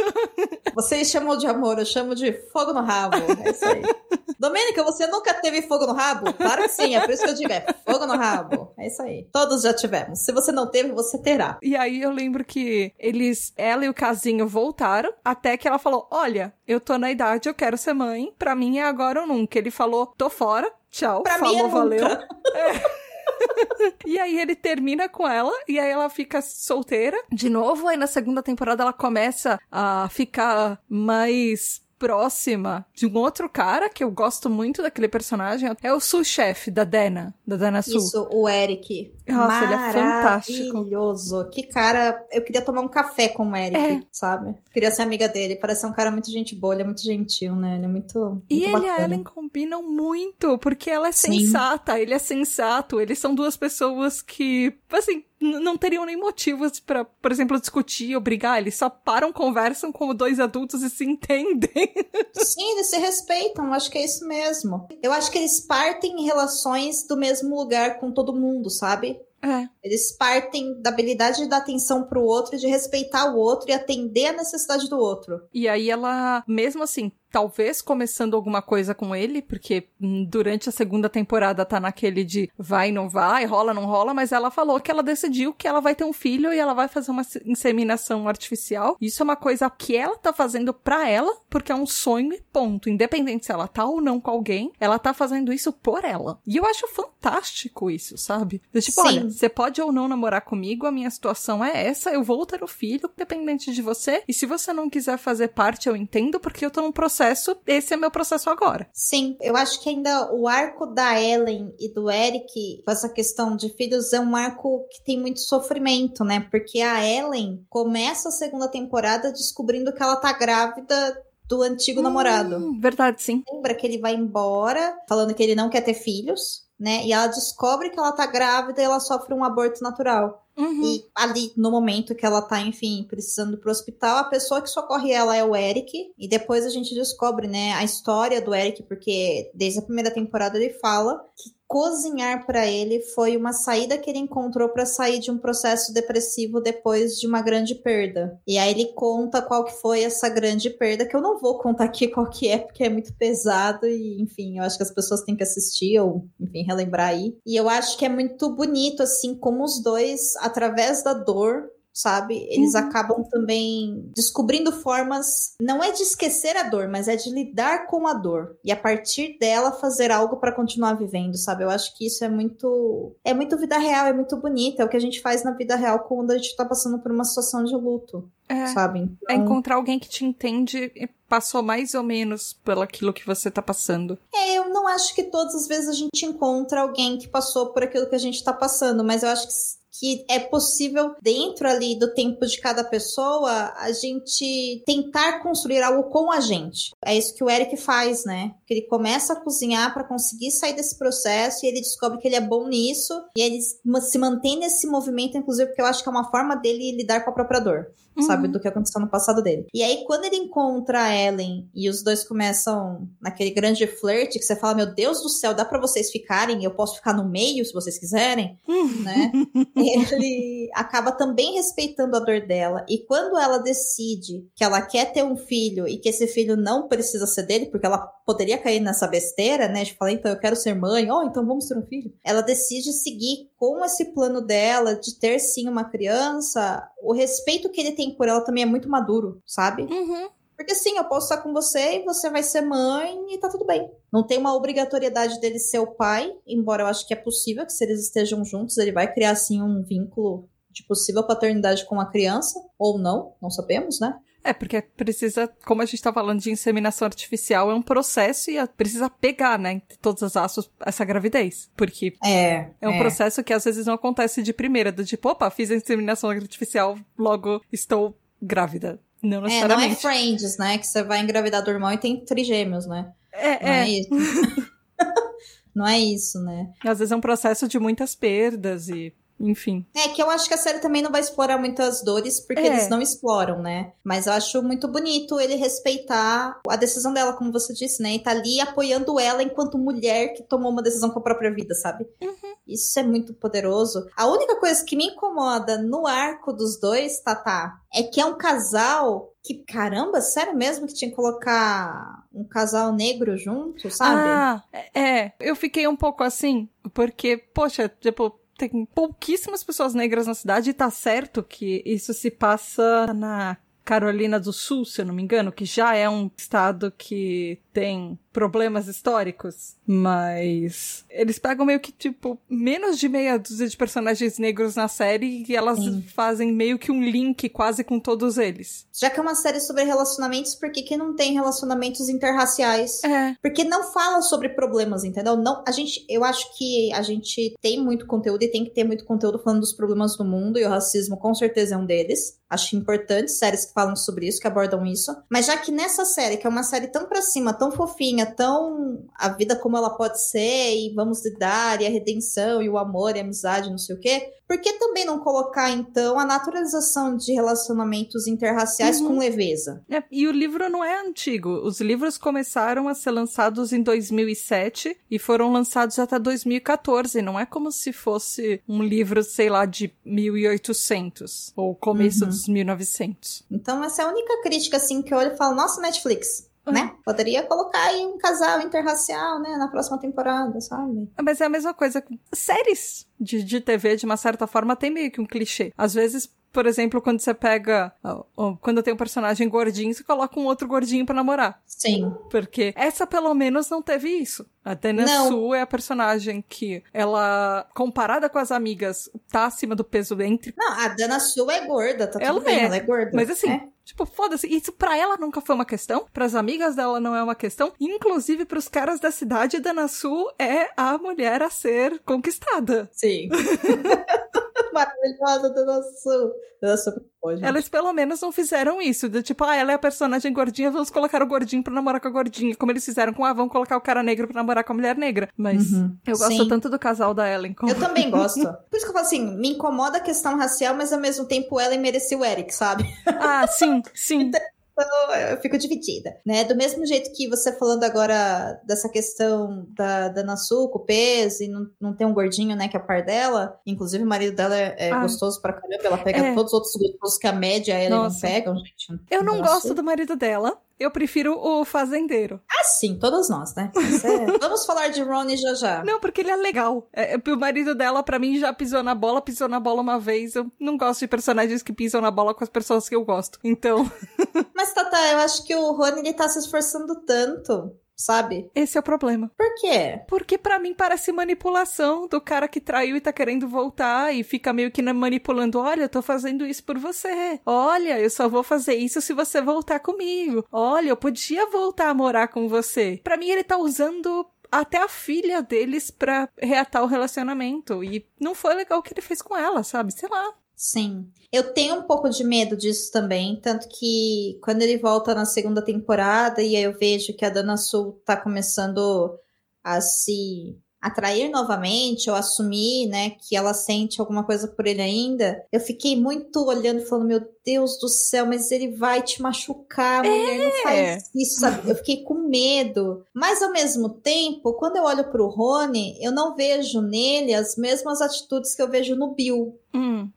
Ah. Vocês chamam de amor, eu chamo de fogo no rabo. É isso aí. Domênica, você nunca teve fogo no rabo? Claro que sim, é por isso que eu digo, é fogo no rabo. É isso aí. Todos já tivemos. Se você não teve, você terá. E aí eu lembro que eles, ela e o casinho voltaram, até que ela falou: Olha, eu tô na idade, eu quero ser mãe. Pra mim é agora ou nunca. Ele falou: Tô fora. Tchau. Pra falou, mim é valeu. Nunca. É. e aí ele termina com ela e aí ela fica solteira de novo. Aí na segunda temporada ela começa a ficar mais próxima de um outro cara que eu gosto muito daquele personagem. É o sous-chefe da Dana, da Dana Sul. Isso, o Eric. Nossa, ele é fantástico. Maravilhoso. Que cara. Eu queria tomar um café com o Eric, é. sabe? Queria ser amiga dele. Parece um cara muito gente boa, ele é muito gentil, né? Ele é muito. muito e ele bacana. e a Ellen combinam muito, porque ela é Sim. sensata, ele é sensato. Eles são duas pessoas que, assim, não teriam nem motivos para, por exemplo, discutir ou brigar. Eles só param, conversam como dois adultos e se entendem. Sim, eles se respeitam. Acho que é isso mesmo. Eu acho que eles partem em relações do mesmo lugar com todo mundo, sabe? É. Eles partem da habilidade de dar atenção pro outro, de respeitar o outro e atender a necessidade do outro. E aí ela, mesmo assim, talvez começando alguma coisa com ele, porque durante a segunda temporada tá naquele de vai, não vai, rola, não rola, mas ela falou que ela decidiu que ela vai ter um filho e ela vai fazer uma inseminação artificial. Isso é uma coisa que ela tá fazendo pra ela, porque é um sonho e ponto. Independente se ela tá ou não com alguém, ela tá fazendo isso por ela. E eu acho fantástico isso, sabe? tipo, Sim. olha, você pode ou não namorar comigo, a minha situação é essa, eu vou ter o filho, independente de você. E se você não quiser fazer parte, eu entendo, porque eu tô num processo processo, esse é meu processo agora. Sim, eu acho que ainda o arco da Ellen e do Eric, com essa questão de filhos, é um arco que tem muito sofrimento, né? Porque a Ellen começa a segunda temporada descobrindo que ela tá grávida do antigo hum, namorado. Verdade, sim. Lembra que ele vai embora, falando que ele não quer ter filhos. né? E ela descobre que ela tá grávida e ela sofre um aborto natural. Uhum. E ali, no momento que ela tá, enfim, precisando ir pro hospital, a pessoa que socorre ela é o Eric. E depois a gente descobre, né, a história do Eric, porque desde a primeira temporada ele fala que cozinhar para ele foi uma saída que ele encontrou para sair de um processo depressivo depois de uma grande perda. E aí ele conta qual que foi essa grande perda, que eu não vou contar aqui qual que é, porque é muito pesado e, enfim, eu acho que as pessoas têm que assistir ou, enfim, relembrar aí. E eu acho que é muito bonito, assim, como os dois, através da dor, sabe? Eles uhum. acabam também descobrindo formas, não é de esquecer a dor, mas é de lidar com a dor e a partir dela fazer algo para continuar vivendo, sabe? Eu acho que isso é muito é muito vida real, é muito bonito, é o que a gente faz na vida real quando a gente tá passando por uma situação de luto. É, sabe? É então... É encontrar alguém que te entende e passou mais ou menos pelo aquilo que você tá passando. É, eu não acho que todas as vezes a gente encontra alguém que passou por aquilo que a gente tá passando, mas eu acho que que é possível, dentro ali do tempo de cada pessoa, a gente tentar construir algo com a gente. É isso que o Eric faz, né? Que ele começa a cozinhar para conseguir sair desse processo e ele descobre que ele é bom nisso e ele se mantém nesse movimento, inclusive, porque eu acho que é uma forma dele lidar com a própria dor uhum. sabe? Do que aconteceu no passado dele. E aí, quando ele encontra a Ellen e os dois começam naquele grande flerte que você fala: Meu Deus do céu, dá para vocês ficarem? Eu posso ficar no meio se vocês quiserem, né? ele acaba também respeitando a dor dela. E quando ela decide que ela quer ter um filho e que esse filho não precisa ser dele, porque ela poderia cair nessa besteira, né? De falar, então eu quero ser mãe, oh, então vamos ter um filho. Ela decide seguir com esse plano dela de ter sim uma criança. O respeito que ele tem por ela também é muito maduro, sabe? Uhum. Porque sim, eu posso estar com você e você vai ser mãe e tá tudo bem. Não tem uma obrigatoriedade dele ser o pai, embora eu acho que é possível que se eles estejam juntos, ele vai criar assim um vínculo de possível paternidade com a criança, ou não, não sabemos, né? É, porque precisa, como a gente tá falando de inseminação artificial, é um processo e precisa pegar, né, entre todas as asas, essa gravidez. Porque é, é um é. processo que às vezes não acontece de primeira, do tipo, opa, fiz a inseminação artificial, logo estou grávida. Não necessariamente. É, não é Friends, né, que você vai engravidar do irmão e tem trigêmeos, né? É, não é. é isso. não é isso, né? Às vezes é um processo de muitas perdas e enfim. É que eu acho que a série também não vai explorar muitas dores, porque é. eles não exploram, né? Mas eu acho muito bonito ele respeitar a decisão dela, como você disse, né? E tá ali apoiando ela enquanto mulher que tomou uma decisão com a própria vida, sabe? Uhum. Isso é muito poderoso. A única coisa que me incomoda no arco dos dois, Tatá, é que é um casal que, caramba, sério mesmo que tinha que colocar um casal negro junto, sabe? Ah, é. Eu fiquei um pouco assim, porque, poxa, tipo, tem pouquíssimas pessoas negras na cidade e tá certo que isso se passa na Carolina do Sul, se eu não me engano, que já é um estado que tem problemas históricos, mas eles pegam meio que, tipo, menos de meia dúzia de personagens negros na série e elas Sim. fazem meio que um link quase com todos eles. Já que é uma série sobre relacionamentos, por que, que não tem relacionamentos interraciais? É. Porque não fala sobre problemas, entendeu? Não, a gente, eu acho que a gente tem muito conteúdo e tem que ter muito conteúdo falando dos problemas do mundo e o racismo com certeza é um deles. Acho importante séries que falam sobre isso, que abordam isso. Mas já que nessa série, que é uma série tão pra cima, tão fofinha, tão a vida como ela pode ser, e vamos lidar, e a redenção, e o amor, e a amizade, não sei o quê. Por que também não colocar, então, a naturalização de relacionamentos interraciais uhum. com leveza? É, e o livro não é antigo. Os livros começaram a ser lançados em 2007 e foram lançados até 2014. Não é como se fosse um livro, sei lá, de 1800 ou começo uhum. dos 1900. Então, essa é a única crítica, assim, que eu olho e falo: nossa, Netflix, né? Poderia colocar aí um casal interracial, né, na próxima temporada, sabe? Mas é a mesma coisa. Séries de, de TV, de uma certa forma, tem meio que um clichê. Às vezes, por exemplo, quando você pega. Quando tem um personagem gordinho, você coloca um outro gordinho para namorar. Sim. Porque essa, pelo menos, não teve isso. A Dana Su é a personagem que ela, comparada com as amigas, tá acima do peso entre. Não, a Dana Su é gorda, tá ela tudo bem, é. ela é gorda. Mas assim, é. Tipo, foda-se. Isso pra ela nunca foi uma questão. Pras amigas dela não é uma questão. Inclusive, pros caras da cidade, Dana Su é a mulher a ser conquistada. Sim. Maravilhosa. Dona Su Elas pelo menos não fizeram isso. Do tipo, ah, ela é a personagem gordinha, vamos colocar o gordinho pra namorar com a gordinha. Como eles fizeram com, ah, vamos colocar o cara negro pra namorar com a mulher negra. Mas uhum. eu gosto Sim. tanto do casal da Ellen. Como... Eu também gosto. Por isso que eu falo assim, me incomoda a questão racial, mas ao mesmo tempo Ellen merecia o Eric, sabe? Ah, sim, sim. Então, eu fico dividida, né? Do mesmo jeito que você falando agora dessa questão da, da Nasu com o peso e não, não tem um gordinho, né, que é a par dela. Inclusive, o marido dela é, é ah. gostoso pra caramba. Ela pega é. todos os outros gostosos que a média ela não pegam, gente. Eu não gosto do marido dela. Eu prefiro o fazendeiro. Ah, sim, todos nós, né? É... Vamos falar de Ronnie já já. Não, porque ele é legal. É, é, o marido dela, para mim, já pisou na bola, pisou na bola uma vez. Eu não gosto de personagens que pisam na bola com as pessoas que eu gosto. Então. Mas, Tata, eu acho que o Rony ele tá se esforçando tanto sabe? Esse é o problema. Por quê? Porque para mim parece manipulação do cara que traiu e tá querendo voltar e fica meio que manipulando. Olha, eu tô fazendo isso por você. Olha, eu só vou fazer isso se você voltar comigo. Olha, eu podia voltar a morar com você. Para mim ele tá usando até a filha deles pra reatar o relacionamento. E não foi legal o que ele fez com ela, sabe? Sei lá. Sim. Eu tenho um pouco de medo disso também, tanto que quando ele volta na segunda temporada e aí eu vejo que a Dana Sul tá começando a se atrair novamente ou assumir, né, que ela sente alguma coisa por ele ainda, eu fiquei muito olhando e falando, meu Deus do céu, mas ele vai te machucar, mulher, é. não faz isso, sabe? Eu fiquei com medo. Mas ao mesmo tempo, quando eu olho pro Rony, eu não vejo nele as mesmas atitudes que eu vejo no Bill. Hum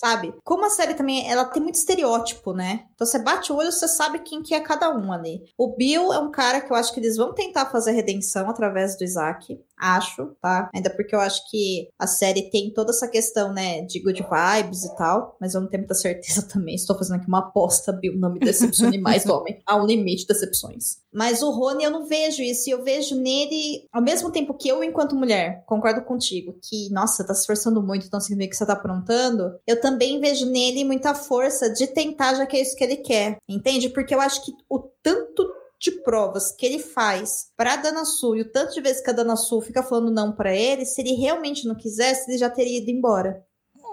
sabe? Como a série também, ela tem muito estereótipo, né? Então você bate o olho, você sabe quem que é cada um ali. O Bill é um cara que eu acho que eles vão tentar fazer redenção através do Isaac acho, tá? Ainda porque eu acho que a série tem toda essa questão, né, de good vibes e tal, mas eu não tenho muita certeza também. Estou fazendo aqui uma aposta, Bill, não me decepcione mais, homem. Há um limite de decepções. Mas o Rony, eu não vejo isso. E eu vejo nele, ao mesmo tempo que eu, enquanto mulher, concordo contigo, que, nossa, tá se esforçando muito, então significa que você tá aprontando. Eu também vejo nele muita força de tentar, já que é isso que ele quer. Entende? Porque eu acho que o tanto de provas que ele faz para Dana Sul e o tanto de vezes que a Dana Sul fica falando não para ele, se ele realmente não quisesse, ele já teria ido embora.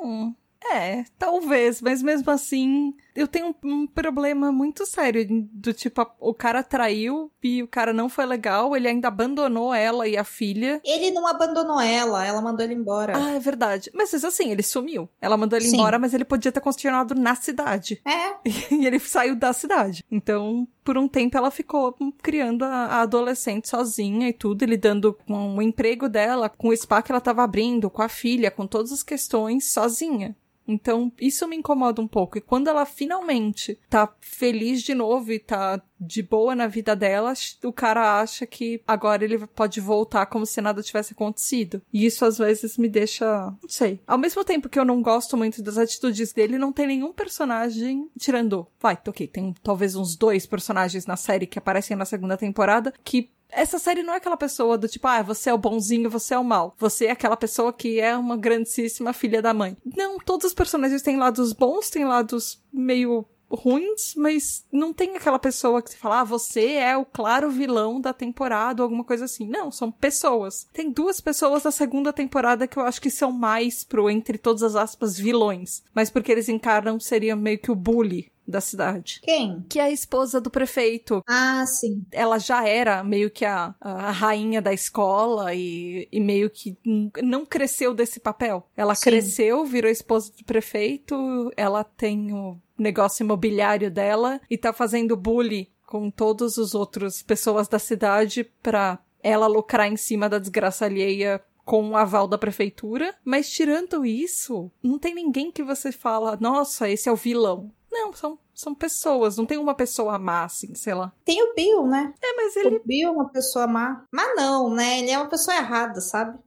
Hum, é, talvez, mas mesmo assim, eu tenho um, um, problema muito sério do tipo, o cara traiu e o cara não foi legal, ele ainda abandonou ela e a filha. Ele não abandonou ela, ela mandou ele embora. Ah, é verdade. Mas assim, ele sumiu. Ela mandou ele Sim. embora, mas ele podia ter continuado na cidade. É. E ele saiu da cidade. Então, por um tempo ela ficou criando a, a adolescente sozinha e tudo, lidando com o emprego dela, com o spa que ela tava abrindo, com a filha, com todas as questões sozinha. Então, isso me incomoda um pouco. E quando ela finalmente tá feliz de novo e tá de boa na vida dela, o cara acha que agora ele pode voltar como se nada tivesse acontecido. E isso às vezes me deixa, não sei. Ao mesmo tempo que eu não gosto muito das atitudes dele, não tem nenhum personagem tirando. Vai, ok, tem talvez uns dois personagens na série que aparecem na segunda temporada que essa série não é aquela pessoa do tipo, ah, você é o bonzinho, você é o mal. Você é aquela pessoa que é uma grandíssima filha da mãe. Não, todos os personagens têm lados bons, têm lados meio ruins, mas não tem aquela pessoa que se fala, ah, você é o claro vilão da temporada ou alguma coisa assim. Não, são pessoas. Tem duas pessoas da segunda temporada que eu acho que são mais pro, entre todas as aspas, vilões. Mas porque eles encarnam, seria meio que o bully da cidade. Quem? Que é a esposa do prefeito. Ah, sim. Ela já era meio que a, a rainha da escola e, e meio que não cresceu desse papel. Ela sim. cresceu, virou esposa do prefeito, ela tem o negócio imobiliário dela e tá fazendo bullying com todos os outros pessoas da cidade pra ela lucrar em cima da desgraça alheia com o aval da prefeitura. Mas tirando isso, não tem ninguém que você fala, nossa, esse é o vilão. Não, são, são pessoas, não tem uma pessoa má, assim, sei lá. Tem o Bill, né? É, mas ele. O Bill é uma pessoa má. Mas não, né? Ele é uma pessoa errada, sabe?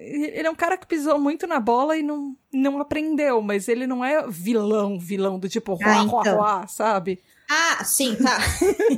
Ele é um cara que pisou muito na bola e não, não aprendeu, mas ele não é vilão, vilão do tipo, ruá, ah, então. ruá, ruá, sabe? Ah, sim, tá.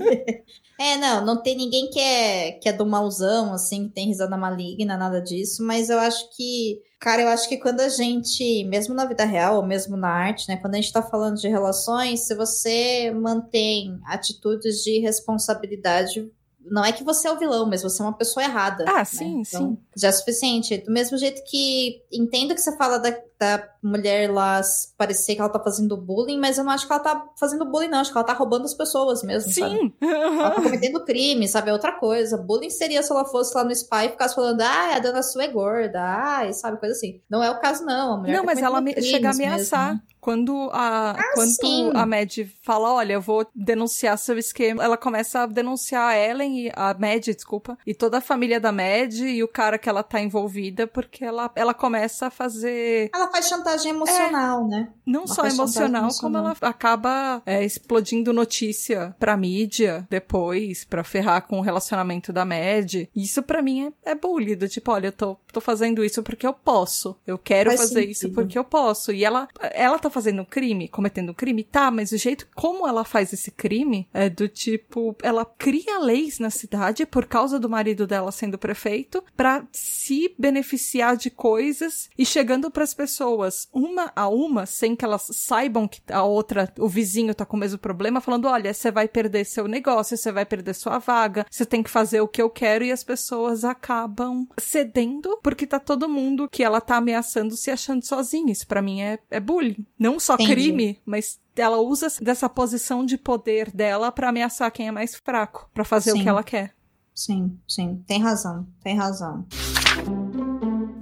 é, não, não tem ninguém que é, que é do mauzão, assim, que tem risada maligna, nada disso, mas eu acho que Cara, eu acho que quando a gente, mesmo na vida real ou mesmo na arte, né, quando a gente tá falando de relações, se você mantém atitudes de responsabilidade, não é que você é o vilão, mas você é uma pessoa errada. Ah, né? sim, então, sim. Já é suficiente. Do mesmo jeito que entendo que você fala da, da mulher lá parecer que ela tá fazendo bullying, mas eu não acho que ela tá fazendo bullying, não. Acho que ela tá roubando as pessoas mesmo, Sim. sabe? Ela tá cometendo crime, sabe? É outra coisa. Bullying seria se ela fosse lá no spa e ficasse falando, ah, a dona sua é gorda, ai, sabe? Coisa assim. Não é o caso, não. A mulher Não, tá mas ela me- chega a ameaçar. mesmo. Quando a, quando Ah, sim. a Mad fala, olha, eu vou denunciar seu esquema, ela começa a denunciar a Ellen, e a Mad, desculpa, e toda a família da Mad e o cara que ela tá envolvida, porque ela, ela começa a fazer Ela faz chantagem emocional, né? não Ela só chantagem emocional, como emocional. ela acaba é, explodindo notícia pra mídia depois, pra ferrar com o relacionamento da Mad. Isso pra mim é, é bullying, do tipo, olha, eu tô, tô fazendo isso porque eu posso. Eu quero Faz fazer isso sentido. porque eu posso. E ela, ela tá fazendo um crime, cometendo um crime, tá, mas o jeito como ela faz esse crime é do tipo, ela cria leis na cidade por causa do marido dela sendo prefeito pra se beneficiar de coisas e chegando pras pessoas uma a uma, sem que elas saibam que a outra, o vizinho tá com o mesmo problema, falando: olha, você vai perder seu negócio, você vai perder sua vaga, você tem que fazer o que eu quero, e as pessoas acabam cedendo porque tá todo mundo que ela tá ameaçando se achando sozinha. Isso pra mim é, é bullying. Não só Entendi. crime, mas ela usa dessa posição de poder dela pra ameaçar quem é mais fraco, pra fazer o Sim. que ela quer. Sim, sim. Tem razão. Tem razão.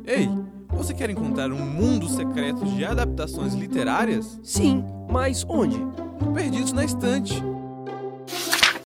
Ei, você quer encontrar um mundo secreto de adaptações literárias? Sim, mas onde? Perdidos na estante.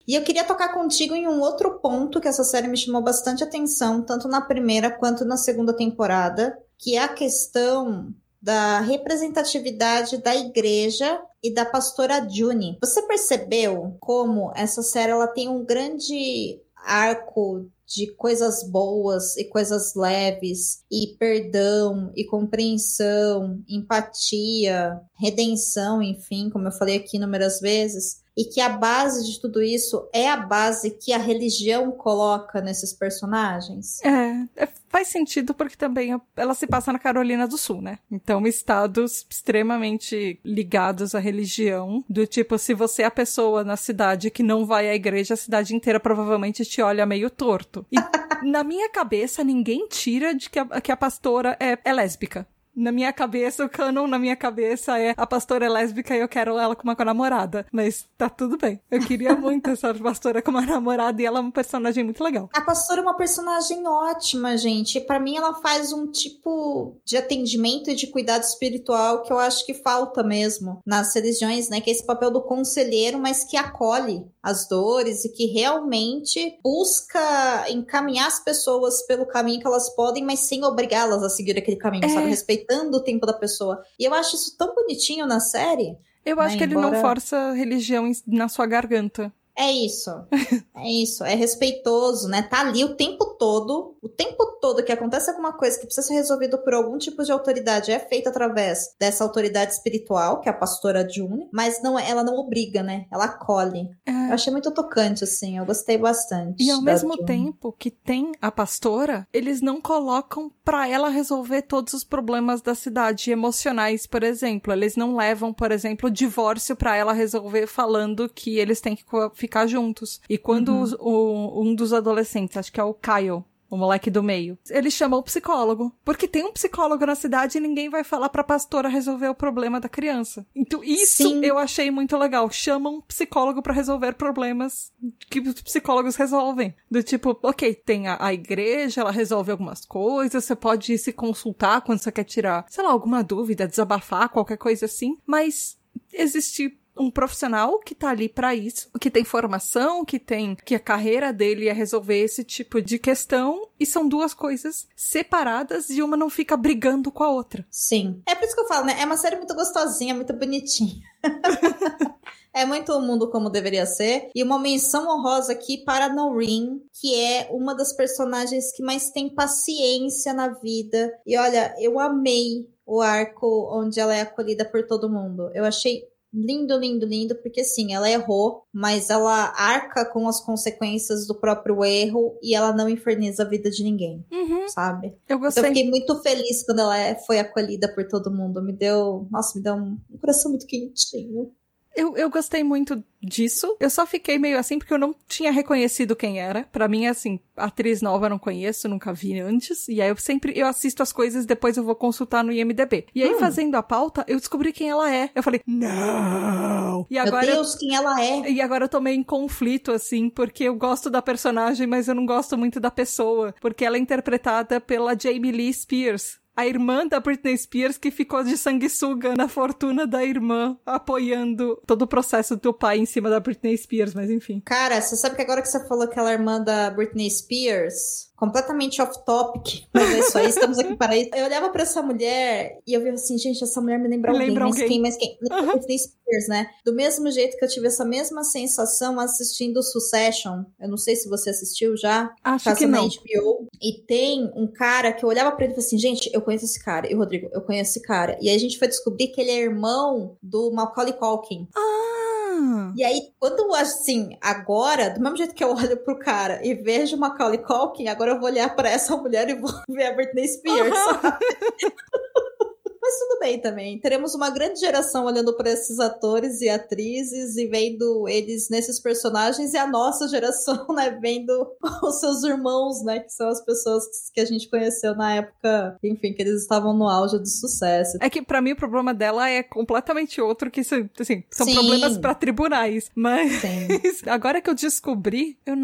E eu queria tocar contigo em um outro ponto que essa série me chamou bastante atenção, tanto na primeira quanto na segunda temporada, que é a questão da representatividade da igreja e da pastora Juni. Você percebeu como essa série ela tem um grande arco de coisas boas e coisas leves, e perdão, e compreensão, empatia, redenção, enfim, como eu falei aqui inúmeras vezes, e que a base de tudo isso é a base que a religião coloca nesses personagens? É, é, faz sentido porque também ela se passa na Carolina do Sul, né? Então, estados extremamente ligados à religião, do tipo, se você é a pessoa na cidade que não vai à igreja, a cidade inteira provavelmente te olha meio torto. E na minha cabeça, ninguém tira de que a, que a pastora é, é lésbica. Na minha cabeça, o canon na minha cabeça é a pastora é lésbica e eu quero ela com uma namorada. Mas tá tudo bem. Eu queria muito essa pastora com uma namorada e ela é um personagem muito legal. A pastora é uma personagem ótima, gente. Para mim, ela faz um tipo de atendimento e de cuidado espiritual que eu acho que falta mesmo nas religiões, né? Que é esse papel do conselheiro, mas que acolhe as dores e que realmente busca encaminhar as pessoas pelo caminho que elas podem, mas sem obrigá-las a seguir aquele caminho, É. sabe? Respeitando o tempo da pessoa. E eu acho isso tão bonitinho na série. Eu acho Né, que ele não embora- força religião na sua garganta. É isso. É isso. É respeitoso, né? Tá ali o tempo todo. O tempo todo que acontece alguma coisa que precisa ser resolvido por algum tipo de autoridade é feita através dessa autoridade espiritual, que é a pastora June, mas não é- ela não obriga, né? Ela acolhe. É. Eu achei muito tocante, assim. Eu gostei bastante. E ao mesmo June. tempo que tem a pastora, eles não colocam pra ela resolver todos os problemas da cidade emocionais, por exemplo. Eles não levam, por exemplo, o divórcio pra ela resolver falando que eles têm que ficar juntos. E quando Uhum. os- o- um dos adolescentes, acho que é o Kyle, o moleque do meio. Ele chama o psicólogo. Porque tem um psicólogo na cidade e ninguém vai falar pra pastora resolver o problema da criança. Então, isso Sim. eu achei muito legal. Chamam um psicólogo pra resolver problemas que os psicólogos resolvem. Do tipo, ok, tem a, a igreja, ela resolve algumas coisas, você pode se consultar quando você quer tirar, sei lá, alguma dúvida, desabafar, qualquer coisa assim, mas existe um profissional que tá ali pra isso, que tem formação, que tem que a carreira dele é resolver esse tipo de questão e são duas coisas separadas e uma não fica brigando com a outra. Sim. É por isso que eu falo, né? É uma série muito gostosinha, muito bonitinha. É muito o mundo como deveria ser. E uma menção honrosa aqui para Noreen, que é uma das personagens que mais tem paciência na vida. E olha, eu amei o arco onde ela é acolhida por todo mundo. Eu achei lindo, lindo, lindo, porque sim, ela errou, mas ela arca com as consequências do próprio erro e ela não inferniza a vida de ninguém, Uhum, sabe? eu Então, eu gostei. fiquei muito feliz quando ela é- foi acolhida por todo mundo. Me deu, nossa, me deu um coração muito quentinho. Eu, eu gostei muito disso. Eu só fiquei meio assim porque eu não tinha reconhecido quem era. Para mim, assim, atriz nova eu não conheço, nunca vi antes. E aí eu sempre eu assisto as coisas depois eu vou consultar no IMDB. E aí, hum. fazendo a pauta, eu descobri quem ela é. Eu falei, não! E agora. Meu Deus, quem ela é? E agora eu tô meio em conflito, assim, porque eu gosto da personagem, mas eu não gosto muito da pessoa. Porque ela é interpretada pela Jamie Lee Spears a irmã da Britney Spears que ficou de sanguessuga na fortuna da irmã, apoiando todo o processo do pai em cima da Britney Spears, mas enfim. Cara, você sabe que agora que você falou aquela irmã da Britney Spears, completamente off-topic, mas é isso aí, estamos aqui para isso. Eu olhava para essa mulher e eu vi assim, gente, essa mulher me lembra alguém, lembra mas alguém. quem, mas quem? Britney Spears, né? Do mesmo jeito que eu tive essa mesma sensação assistindo Succession, eu não sei se você assistiu já, Acho que não. HBO, e tem um cara que eu olhava para ele e falei assim, gente, eu conheço esse cara, e o Rodrigo, eu conheço esse cara, e aí a gente foi descobrir que ele é irmão do Macaulay Culkin. Ah! E aí, quando, assim, agora, do mesmo jeito que eu olho pro cara e vejo Macaulay Culkin, agora eu vou olhar para essa mulher e vou ver a Britney Spears, sabe? Mas tudo bem também. Teremos uma grande geração olhando para esses atores e atrizes e vendo eles nesses personagens e a nossa geração, né, vendo os seus irmãos, né, que são as pessoas que a gente conheceu na época, enfim, que eles estavam no auge do sucesso. É que para mim o problema dela é completamente outro que assim, são Sim. problemas para tribunais, mas agora que eu descobri, eu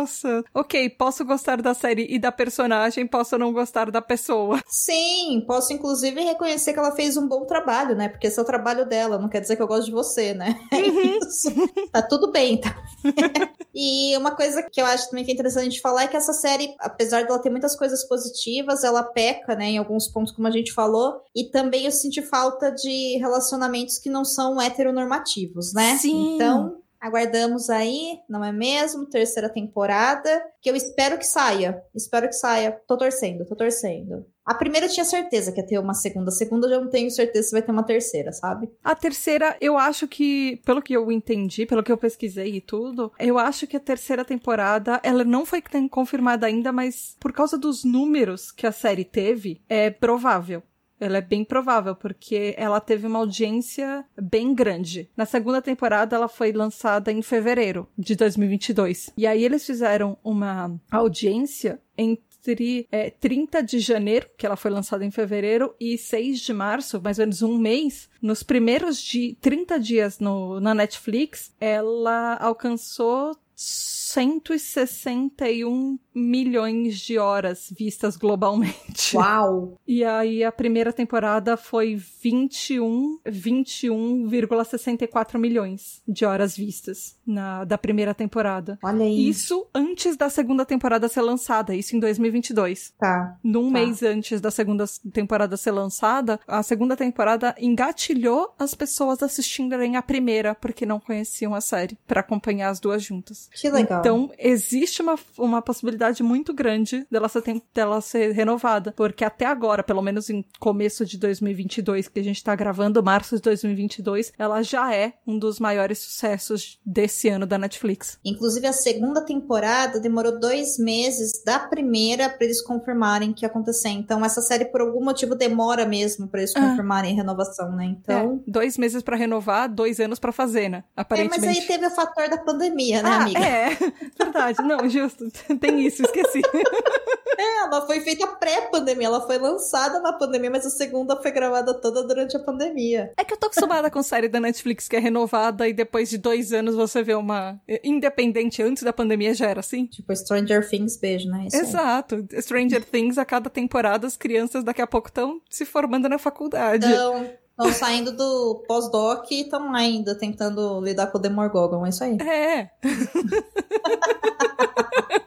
nossa, ok, posso gostar da série e da personagem, posso não gostar da pessoa. Sim, posso inclusive reconhecer que ela fez um bom trabalho, né? Porque esse é o trabalho dela, não quer dizer que eu gosto de você, né? Uhum. tá tudo bem, tá? e uma coisa que eu acho também que é interessante a gente falar é que essa série, apesar dela ter muitas coisas positivas, ela peca, né, em alguns pontos, como a gente falou, e também eu senti falta de relacionamentos que não são heteronormativos, né? Sim. Então, Aguardamos aí, não é mesmo? Terceira temporada, que eu espero que saia. Espero que saia. Tô torcendo, tô torcendo. A primeira eu tinha certeza que ia ter uma segunda. A segunda eu já não tenho certeza se vai ter uma terceira, sabe? A terceira, eu acho que, pelo que eu entendi, pelo que eu pesquisei e tudo, eu acho que a terceira temporada, ela não foi confirmada ainda, mas por causa dos números que a série teve, é provável. Ela é bem provável, porque ela teve uma audiência bem grande. Na segunda temporada, ela foi lançada em fevereiro de 2022. E aí eles fizeram uma audiência entre é, 30 de janeiro, que ela foi lançada em fevereiro, e 6 de março, mais ou menos um mês. Nos primeiros de 30 dias no, na Netflix, ela alcançou 161 milhões de horas vistas globalmente. Uau! E aí a primeira temporada foi 21, 21,64 milhões de horas vistas na da primeira temporada. Olha aí. Isso antes da segunda temporada ser lançada, isso em 2022. Tá. Num tá. mês antes da segunda temporada ser lançada, a segunda temporada engatilhou as pessoas assistirem a primeira porque não conheciam a série, para acompanhar as duas juntas. Que legal. Então, existe uma, uma possibilidade muito grande dela ser, dela ser renovada, porque até agora, pelo menos em começo de 2022, que a gente tá gravando, março de 2022, ela já é um dos maiores sucessos desse ano da Netflix. Inclusive, a segunda temporada demorou dois meses da primeira para eles confirmarem que ia acontecer. Então, essa série, por algum motivo, demora mesmo para eles ah. confirmarem a renovação, né? Então. É, dois meses para renovar, dois anos para fazer, né? Aparentemente. É, mas aí teve o fator da pandemia, né, ah, amiga? É, verdade. Não, justo. Tem isso, esqueci. É, ela foi feita pré-pandemia, ela foi lançada na pandemia, mas a segunda foi gravada toda durante a pandemia. É que eu tô acostumada com série da Netflix que é renovada e depois de dois anos você vê uma independente antes da pandemia já era assim. Tipo Stranger Things, beijo, né? Isso Exato. Aí. Stranger Things, a cada temporada as crianças daqui a pouco estão se formando na faculdade. Então, Estão saindo do pós-doc e estão ainda tentando lidar com o Demogorgon, é isso aí. É.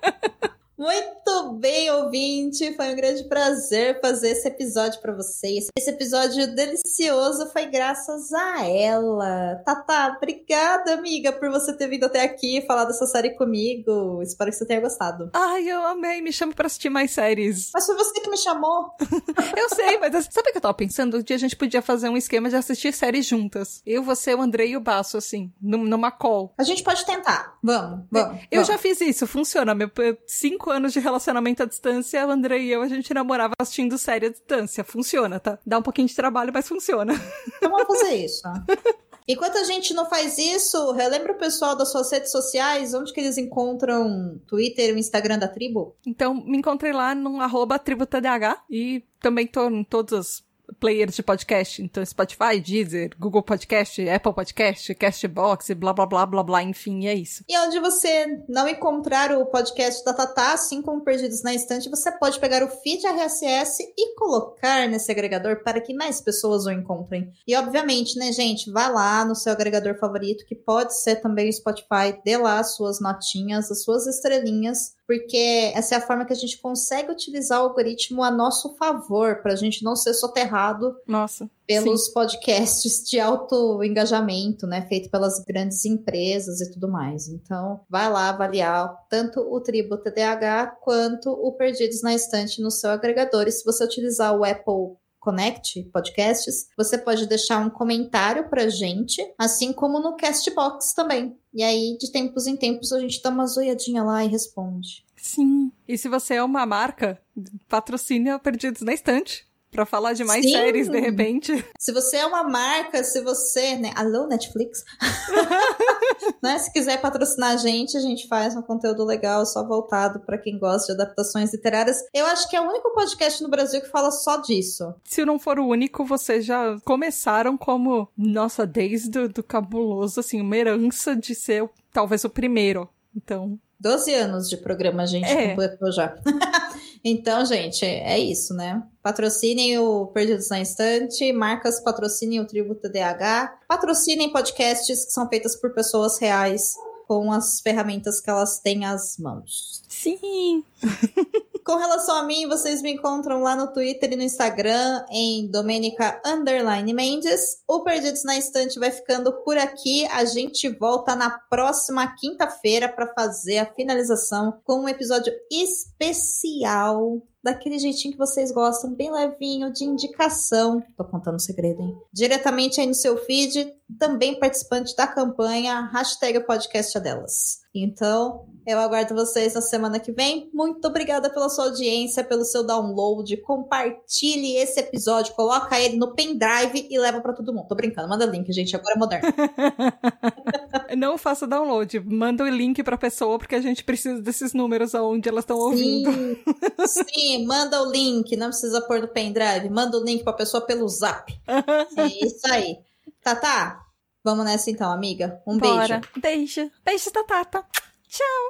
Muito bem, ouvinte. Foi um grande prazer fazer esse episódio para vocês. Esse episódio delicioso foi graças a ela. Tata, obrigada, amiga, por você ter vindo até aqui falar dessa série comigo. Espero que você tenha gostado. Ai, eu amei. Me chama para assistir mais séries. Mas foi você que me chamou. eu sei, mas sabe o que eu tava pensando? Um dia a gente podia fazer um esquema de assistir séries juntas. Eu, você, o Andrei e o Baço, assim, numa call. A gente pode tentar. Vamos, vamos. Eu vamos. já fiz isso. Funciona. Meu, cinco anos de relacionamento à distância, o André e eu, a gente namorava assistindo série à distância. Funciona, tá? Dá um pouquinho de trabalho, mas funciona. Então vamos fazer isso. Enquanto a gente não faz isso, relembra o pessoal das suas redes sociais, onde que eles encontram Twitter e o Instagram da tribo? Então, me encontrei lá no arroba tributadh e também tô em todas as players de podcast, então Spotify, Deezer, Google Podcast, Apple Podcast, Castbox, blá blá blá blá blá, enfim, é isso. E onde você não encontrar o podcast da Tatá, assim como Perdidos na Estante, você pode pegar o feed RSS e colocar nesse agregador para que mais pessoas o encontrem. E obviamente, né, gente, vá lá no seu agregador favorito, que pode ser também o Spotify, dê lá as suas notinhas, as suas estrelinhas, porque essa é a forma que a gente consegue utilizar o algoritmo a nosso favor, para a gente não ser soterrado Nossa, pelos sim. podcasts de alto engajamento, né, feito pelas grandes empresas e tudo mais. Então, vai lá avaliar tanto o Tribo TDAH quanto o Perdidos na Estante no seu agregador. E se você utilizar o Apple Connect Podcasts, você pode deixar um comentário pra gente, assim como no Castbox também. E aí, de tempos em tempos, a gente dá uma zoiadinha lá e responde. Sim. E se você é uma marca, patrocine a Perdidos na Estante. Pra falar de mais Sim. séries, de repente. Se você é uma marca, se você, né? Alô, Netflix? né? Se quiser patrocinar a gente, a gente faz um conteúdo legal, só voltado pra quem gosta de adaptações literárias. Eu acho que é o único podcast no Brasil que fala só disso. Se não for o único, vocês já começaram como, nossa, desde o do cabuloso, assim, uma herança de ser talvez o primeiro. Então, 12 anos de programa a gente É. completou já. então, gente, é isso, né? Patrocinem o Perdidos na Estante, marcas patrocinem o Tributo DH, patrocinem podcasts que são feitas por pessoas reais com as ferramentas que elas têm às mãos. sim. Com relação a mim, vocês me encontram lá no Twitter e no Instagram em Domenica Underline Mendes. O Perdidos na Estante vai ficando por aqui. A gente volta na próxima quinta-feira para fazer a finalização com um episódio especial. Daquele jeitinho que vocês gostam, bem levinho, de indicação. Tô contando um segredo, hein? Diretamente aí no seu feed, também participante da campanha, hashtag podcast é delas. Então, eu aguardo vocês na semana que vem. Muito obrigada pela sua audiência, pelo seu download. Compartilhe esse episódio, coloca ele no pendrive e leva pra todo mundo. Tô brincando, manda link, gente, agora é moderno. Não faça download, manda o link pra pessoa, porque a gente precisa desses números aonde elas estão ouvindo. Sim, sim, manda o link, não precisa pôr no pendrive, manda o link pra pessoa pelo zap. É isso aí. Tá, tá. Vamos nessa então, amiga. Um Bora. beijo. Beijo. Beijo da Tata. Tchau.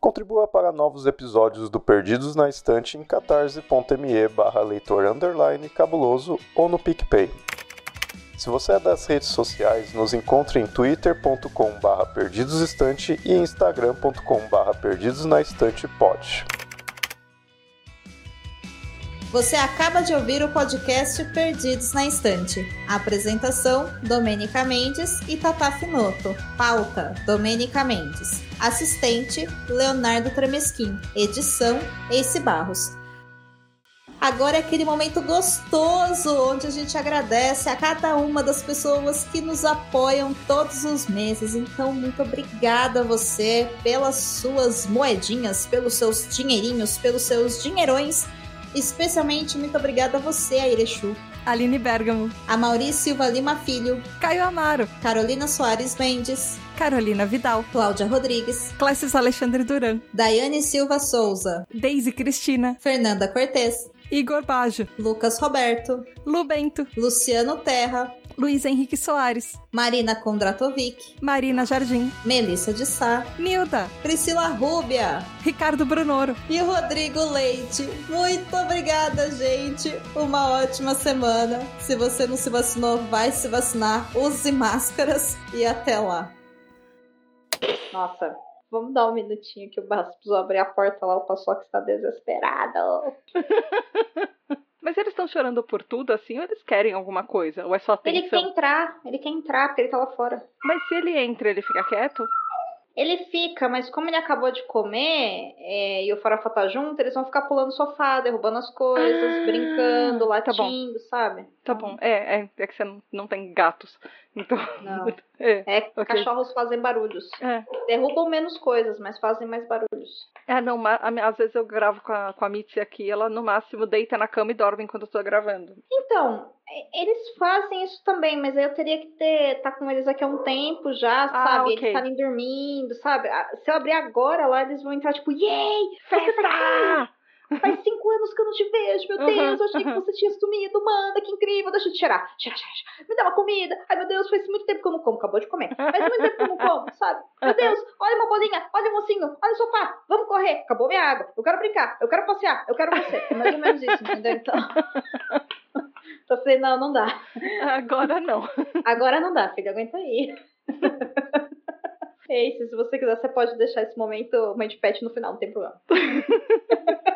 Contribua para novos episódios do Perdidos na Estante em catarse.me barra leitor underline cabuloso ou no PicPay. Se você é das redes sociais, nos encontre em twitter.com barra perdidosestante e instagram.com barra perdidosnaestantepod. Você acaba de ouvir o podcast Perdidos na Estante. Apresentação: Domênica Mendes e Tata Finoto. Pauta: Domênica Mendes. Assistente: Leonardo Tremesquim. Edição: Ace Barros. Agora é aquele momento gostoso onde a gente agradece a cada uma das pessoas que nos apoiam todos os meses. Então, muito obrigada a você pelas suas moedinhas, pelos seus dinheirinhos, pelos seus dinheirões. Especialmente muito obrigada a você, Airechu. Aline Bergamo. A Maurício Silva Lima Filho, Caio Amaro. Carolina Soares Mendes, Carolina Vidal. Cláudia Rodrigues, Clécio Alexandre Duran. Daiane Silva Souza, Deise Cristina. Fernanda Cortez, Igor Baggio. Lucas Roberto, Lu Bento. Luciano Terra, Luiz Henrique Soares. Marina Kondratovic, Marina Jardim. Melissa de Sá, Nilda. Priscila Rúbia Ricardo Brunoro. e o Rodrigo Leite. Muito obrigada, gente. Uma ótima semana. Se você não se vacinou, vai se vacinar. Use máscaras e até lá. Nossa, vamos dar um minutinho que o Basso precisou abrir a porta lá. O Paçoca está desesperado. Mas eles estão chorando por tudo assim ou eles querem alguma coisa? Ou é só Ele quer atenção? entrar, ele quer entrar porque ele tá lá fora. Mas se ele entra, ele fica quieto? Ele fica, mas como ele acabou de comer é, e o farofa tá junto, eles vão ficar pulando sofá, derrubando as coisas, Ah, brincando, tá bom. latindo, sabe? Tá bom. É, é, é que você não tem gatos. Então... Não. É, é okay. cachorros fazem barulhos. É. Derrubam menos coisas, mas fazem mais barulhos. É, não, às vezes eu gravo com a, com a Mitzi aqui, ela no máximo deita na cama e dorme enquanto eu tô gravando. Então, eles fazem isso também, mas aí eu teria que ter, tá com eles aqui há um tempo já, ah, sabe? Okay. Eles estarem dormindo, sabe? Se eu abrir agora lá, eles vão entrar tipo, yay! Festa! Faz cinco anos que eu não te vejo, meu Deus, eu achei que você tinha sumido, manda, que incrível, deixa eu te cheirar. Cheira, cheira, cheira. Me dá uma comida. Ai, meu Deus, faz muito tempo que eu não como, acabou de comer. Faz muito tempo que eu não como, sabe? Meu Deus, olha uma bolinha, olha o mocinho, olha o sofá, vamos correr, acabou minha água, eu quero brincar, eu quero passear, eu quero você. É mais ou menos isso, entendeu? Então. Então eu falei, não, não dá. Agora não. Agora não dá, filho, aguenta aí. É isso, se você quiser, você pode deixar esse momento mãe de pet no final, não tem problema.